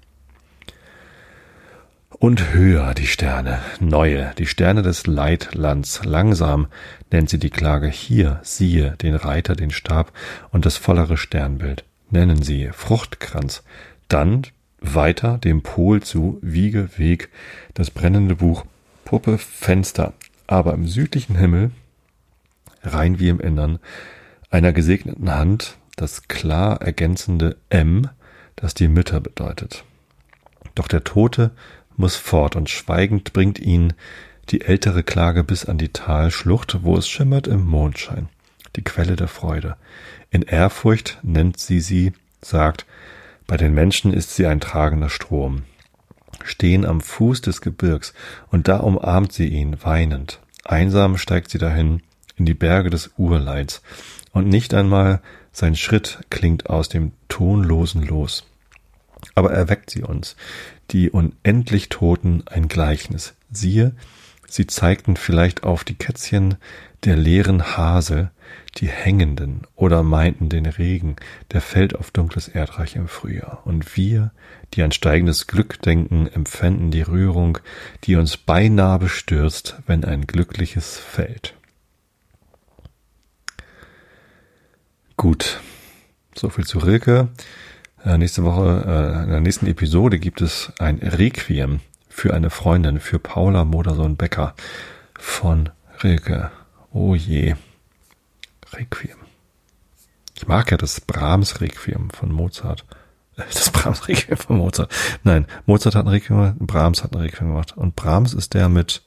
Und höher die Sterne, neue, die Sterne des Leitlands, langsam nennt sie die Klage hier, siehe, den Reiter, den Stab und das vollere Sternbild. Nennen sie Fruchtkranz, dann weiter dem Pol zu, Wiege, Weg, das brennende Buch, Puppe, Fenster, aber im südlichen Himmel rein wie im Innern, einer gesegneten Hand das klar ergänzende M, das die Mütter bedeutet. Doch der Tote muss fort und schweigend bringt ihn die ältere Klage bis an die Talschlucht, wo es schimmert im Mondschein, die Quelle der Freude. In Ehrfurcht nennt sie sie, sagt, bei den Menschen ist sie ein tragender Strom. Stehen am Fuß des Gebirgs, und da umarmt sie ihn, weinend. Einsam steigt sie dahin, in die Berge des Urleids, und nicht einmal sein Schritt klingt aus dem tonlosen Los. Aber erweckt sie uns, die unendlich Toten, ein Gleichnis. Siehe, sie zeigten vielleicht auf die Kätzchen der leeren Hase, die Hängenden, oder meinten den Regen, der fällt auf dunkles Erdreich im Frühjahr. Und wir, die an steigendes Glück denken, empfänden die Rührung, die uns beinahe bestürzt, wenn ein glückliches fällt. Gut, so viel zu Rilke. Äh, nächste Woche, äh, in der nächsten Episode gibt es ein Requiem für eine Freundin, für Paula Modersohn-Becker von Rilke. Oh je. Requiem. Ich mag ja das Brahms Requiem von Mozart. Das Brahms Requiem von Mozart. Nein, Mozart hat ein Requiem gemacht, Brahms hat ein Requiem gemacht. Und Brahms ist der mit,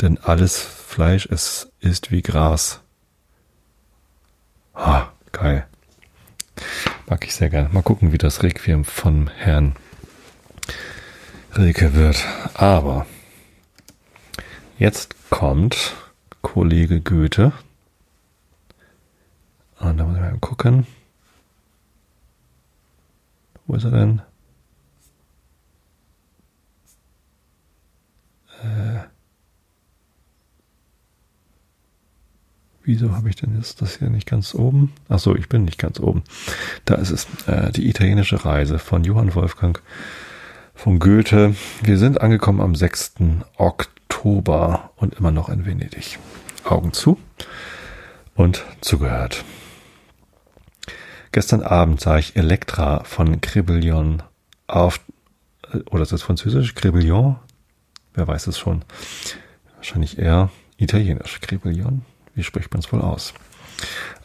denn alles Fleisch es ist wie Gras. Ah, geil. Mag ich sehr gerne. Mal gucken, wie das Requiem von Herrn Rilke wird. Aber jetzt kommt Kollege Goethe. Und da muss ich mal gucken. Wo ist er denn? Äh, wieso habe ich denn jetzt das hier nicht ganz oben? Ach so, ich bin nicht ganz oben. Da ist es. Äh, die italienische Reise von Johann Wolfgang von Goethe. Wir sind angekommen am 6. Oktober und immer noch in Venedig. Augen zu und zugehört. Gestern Abend sah ich Elektra von Cribillon auf, oder ist das französisch? Cribillon? Wer weiß es schon? Wahrscheinlich eher italienisch. Cribillon? Wie spricht man es wohl aus?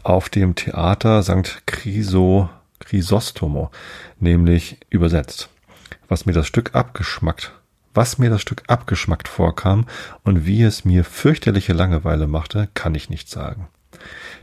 Auf dem Theater St. Chryso, Chrysostomo, nämlich übersetzt. Was mir das Stück abgeschmackt, was mir das Stück abgeschmackt vorkam und wie es mir fürchterliche Langeweile machte, kann ich nicht sagen.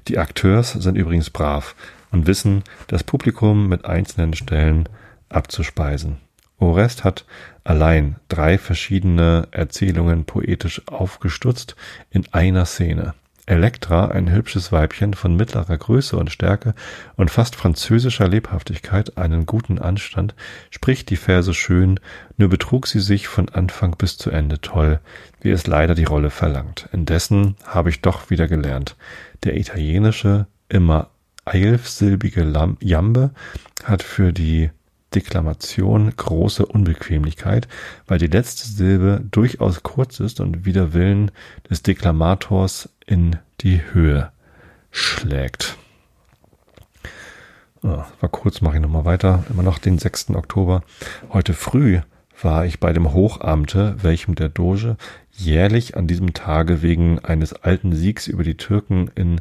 Die Akteurs sind übrigens brav und wissen, das Publikum mit einzelnen Stellen abzuspeisen. Orest hat allein drei verschiedene Erzählungen poetisch aufgestutzt in einer Szene. Elektra, ein hübsches Weibchen von mittlerer Größe und Stärke und fast französischer Lebhaftigkeit, einen guten Anstand, spricht die Verse schön, nur betrug sie sich von Anfang bis zu Ende toll, wie es leider die Rolle verlangt. Indessen habe ich doch wieder gelernt. Der italienische, immer elfsilbige Jambe hat für die Deklamation große Unbequemlichkeit, weil die letzte Silbe durchaus kurz ist und wider Willen des Deklamators in die Höhe schlägt. Oh, war kurz, mache ich nochmal weiter. Immer noch den 6. Oktober. Heute früh war ich bei dem Hochamte, welchem der Doge jährlich an diesem Tage wegen eines alten Siegs über die Türken in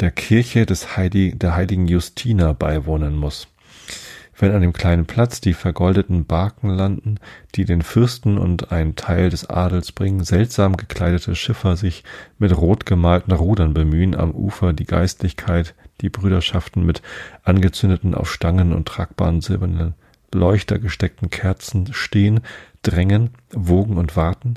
der Kirche des Heidi, der heiligen Justina beiwohnen muss. Wenn an dem kleinen Platz die vergoldeten Barken landen, die den Fürsten und einen Teil des Adels bringen, seltsam gekleidete Schiffer sich mit rot gemalten Rudern bemühen, am Ufer die Geistlichkeit, die Brüderschaften mit angezündeten auf Stangen und tragbaren silbernen Leuchter gesteckten Kerzen stehen, drängen, wogen und warten,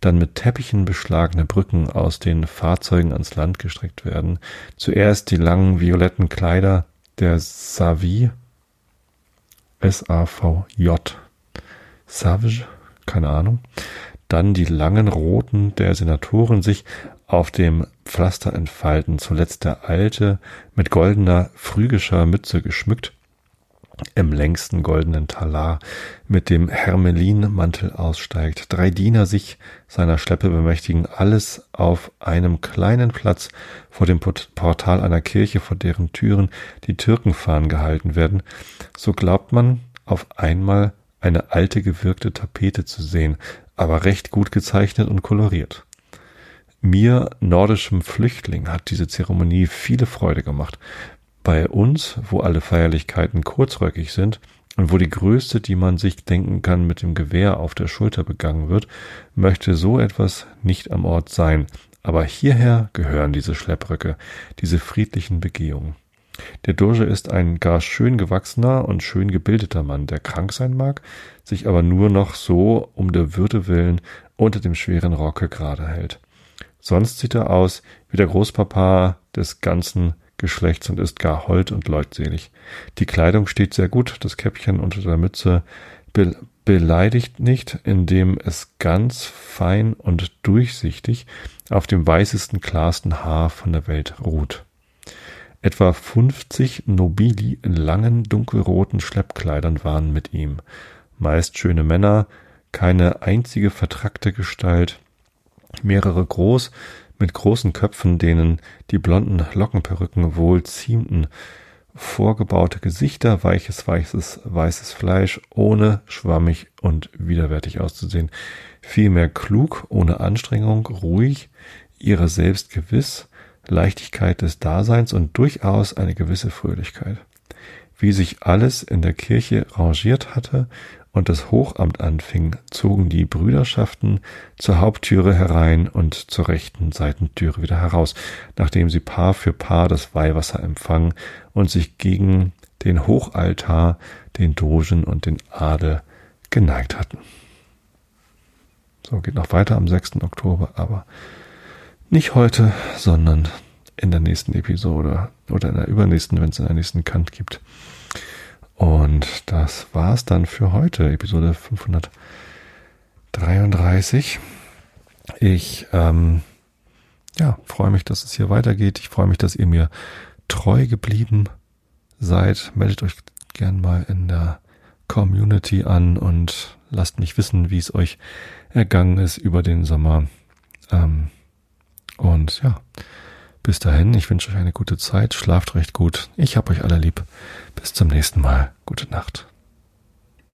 dann mit Teppichen beschlagene Brücken aus den Fahrzeugen ans Land gestreckt werden, zuerst die langen violetten Kleider der Savie S-A-V-J. Savage, keine Ahnung. Dann die langen roten der Senatoren sich auf dem Pflaster entfalten. Zuletzt der alte, mit goldener phrygischer Mütze geschmückt, im längsten goldenen Talar mit dem Hermelinmantel aussteigt. Drei Diener sich seiner Schleppe bemächtigen, alles auf einem kleinen Platz vor dem Portal einer Kirche, vor deren Türen die Türkenfahnen gehalten werden. So glaubt man auf einmal eine alte gewirkte Tapete zu sehen, aber recht gut gezeichnet und koloriert. Mir, nordischem Flüchtling, hat diese Zeremonie viele Freude gemacht. Bei uns, wo alle Feierlichkeiten kurzröckig sind und wo die größte, die man sich denken kann, mit dem Gewehr auf der Schulter begangen wird, möchte so etwas nicht am Ort sein. Aber hierher gehören diese Schleppröcke, diese friedlichen Begehungen. Der Doge ist ein gar schön gewachsener und schön gebildeter Mann, der krank sein mag, sich aber nur noch so um der Würde willen unter dem schweren Rocke gerade hält. Sonst sieht er aus wie der Großpapa des ganzen Geschlechts und ist gar hold und leutselig. Die Kleidung steht sehr gut, das Käppchen unter der Mütze be beleidigt nicht, indem es ganz fein und durchsichtig auf dem weißesten, klarsten Haar von der Welt ruht. Etwa fünfzig Nobili in langen, dunkelroten Schleppkleidern waren mit ihm. Meist schöne Männer, keine einzige vertrackte Gestalt, mehrere groß, mit großen Köpfen, denen die blonden Lockenperücken wohl ziemten, vorgebaute Gesichter, weiches, weißes, weißes Fleisch, ohne schwammig und widerwärtig auszusehen, vielmehr klug, ohne Anstrengung, ruhig, ihrer selbst gewiss, Leichtigkeit des Daseins und durchaus eine gewisse Fröhlichkeit. Wie sich alles in der Kirche rangiert hatte und das Hochamt anfing, zogen die Brüderschaften zur Haupttüre herein und zur rechten Seitentüre wieder heraus, nachdem sie Paar für Paar das Weihwasser empfangen und sich gegen den Hochaltar, den Dogen und den Adel geneigt hatten. So geht noch weiter am 6. Oktober, aber nicht heute, sondern in der nächsten Episode oder in der übernächsten, wenn es in der nächsten Kant gibt. Und das war's dann für heute, Episode 533. Ich ähm, ja, freue mich, dass es hier weitergeht. Ich freue mich, dass ihr mir treu geblieben seid. Meldet euch gern mal in der Community an und lasst mich wissen, wie es euch ergangen ist über den Sommer. Ähm, und ja, bis dahin, ich wünsche euch eine gute Zeit, schlaft recht gut. Ich hab euch alle lieb. Bis zum nächsten Mal. Gute Nacht.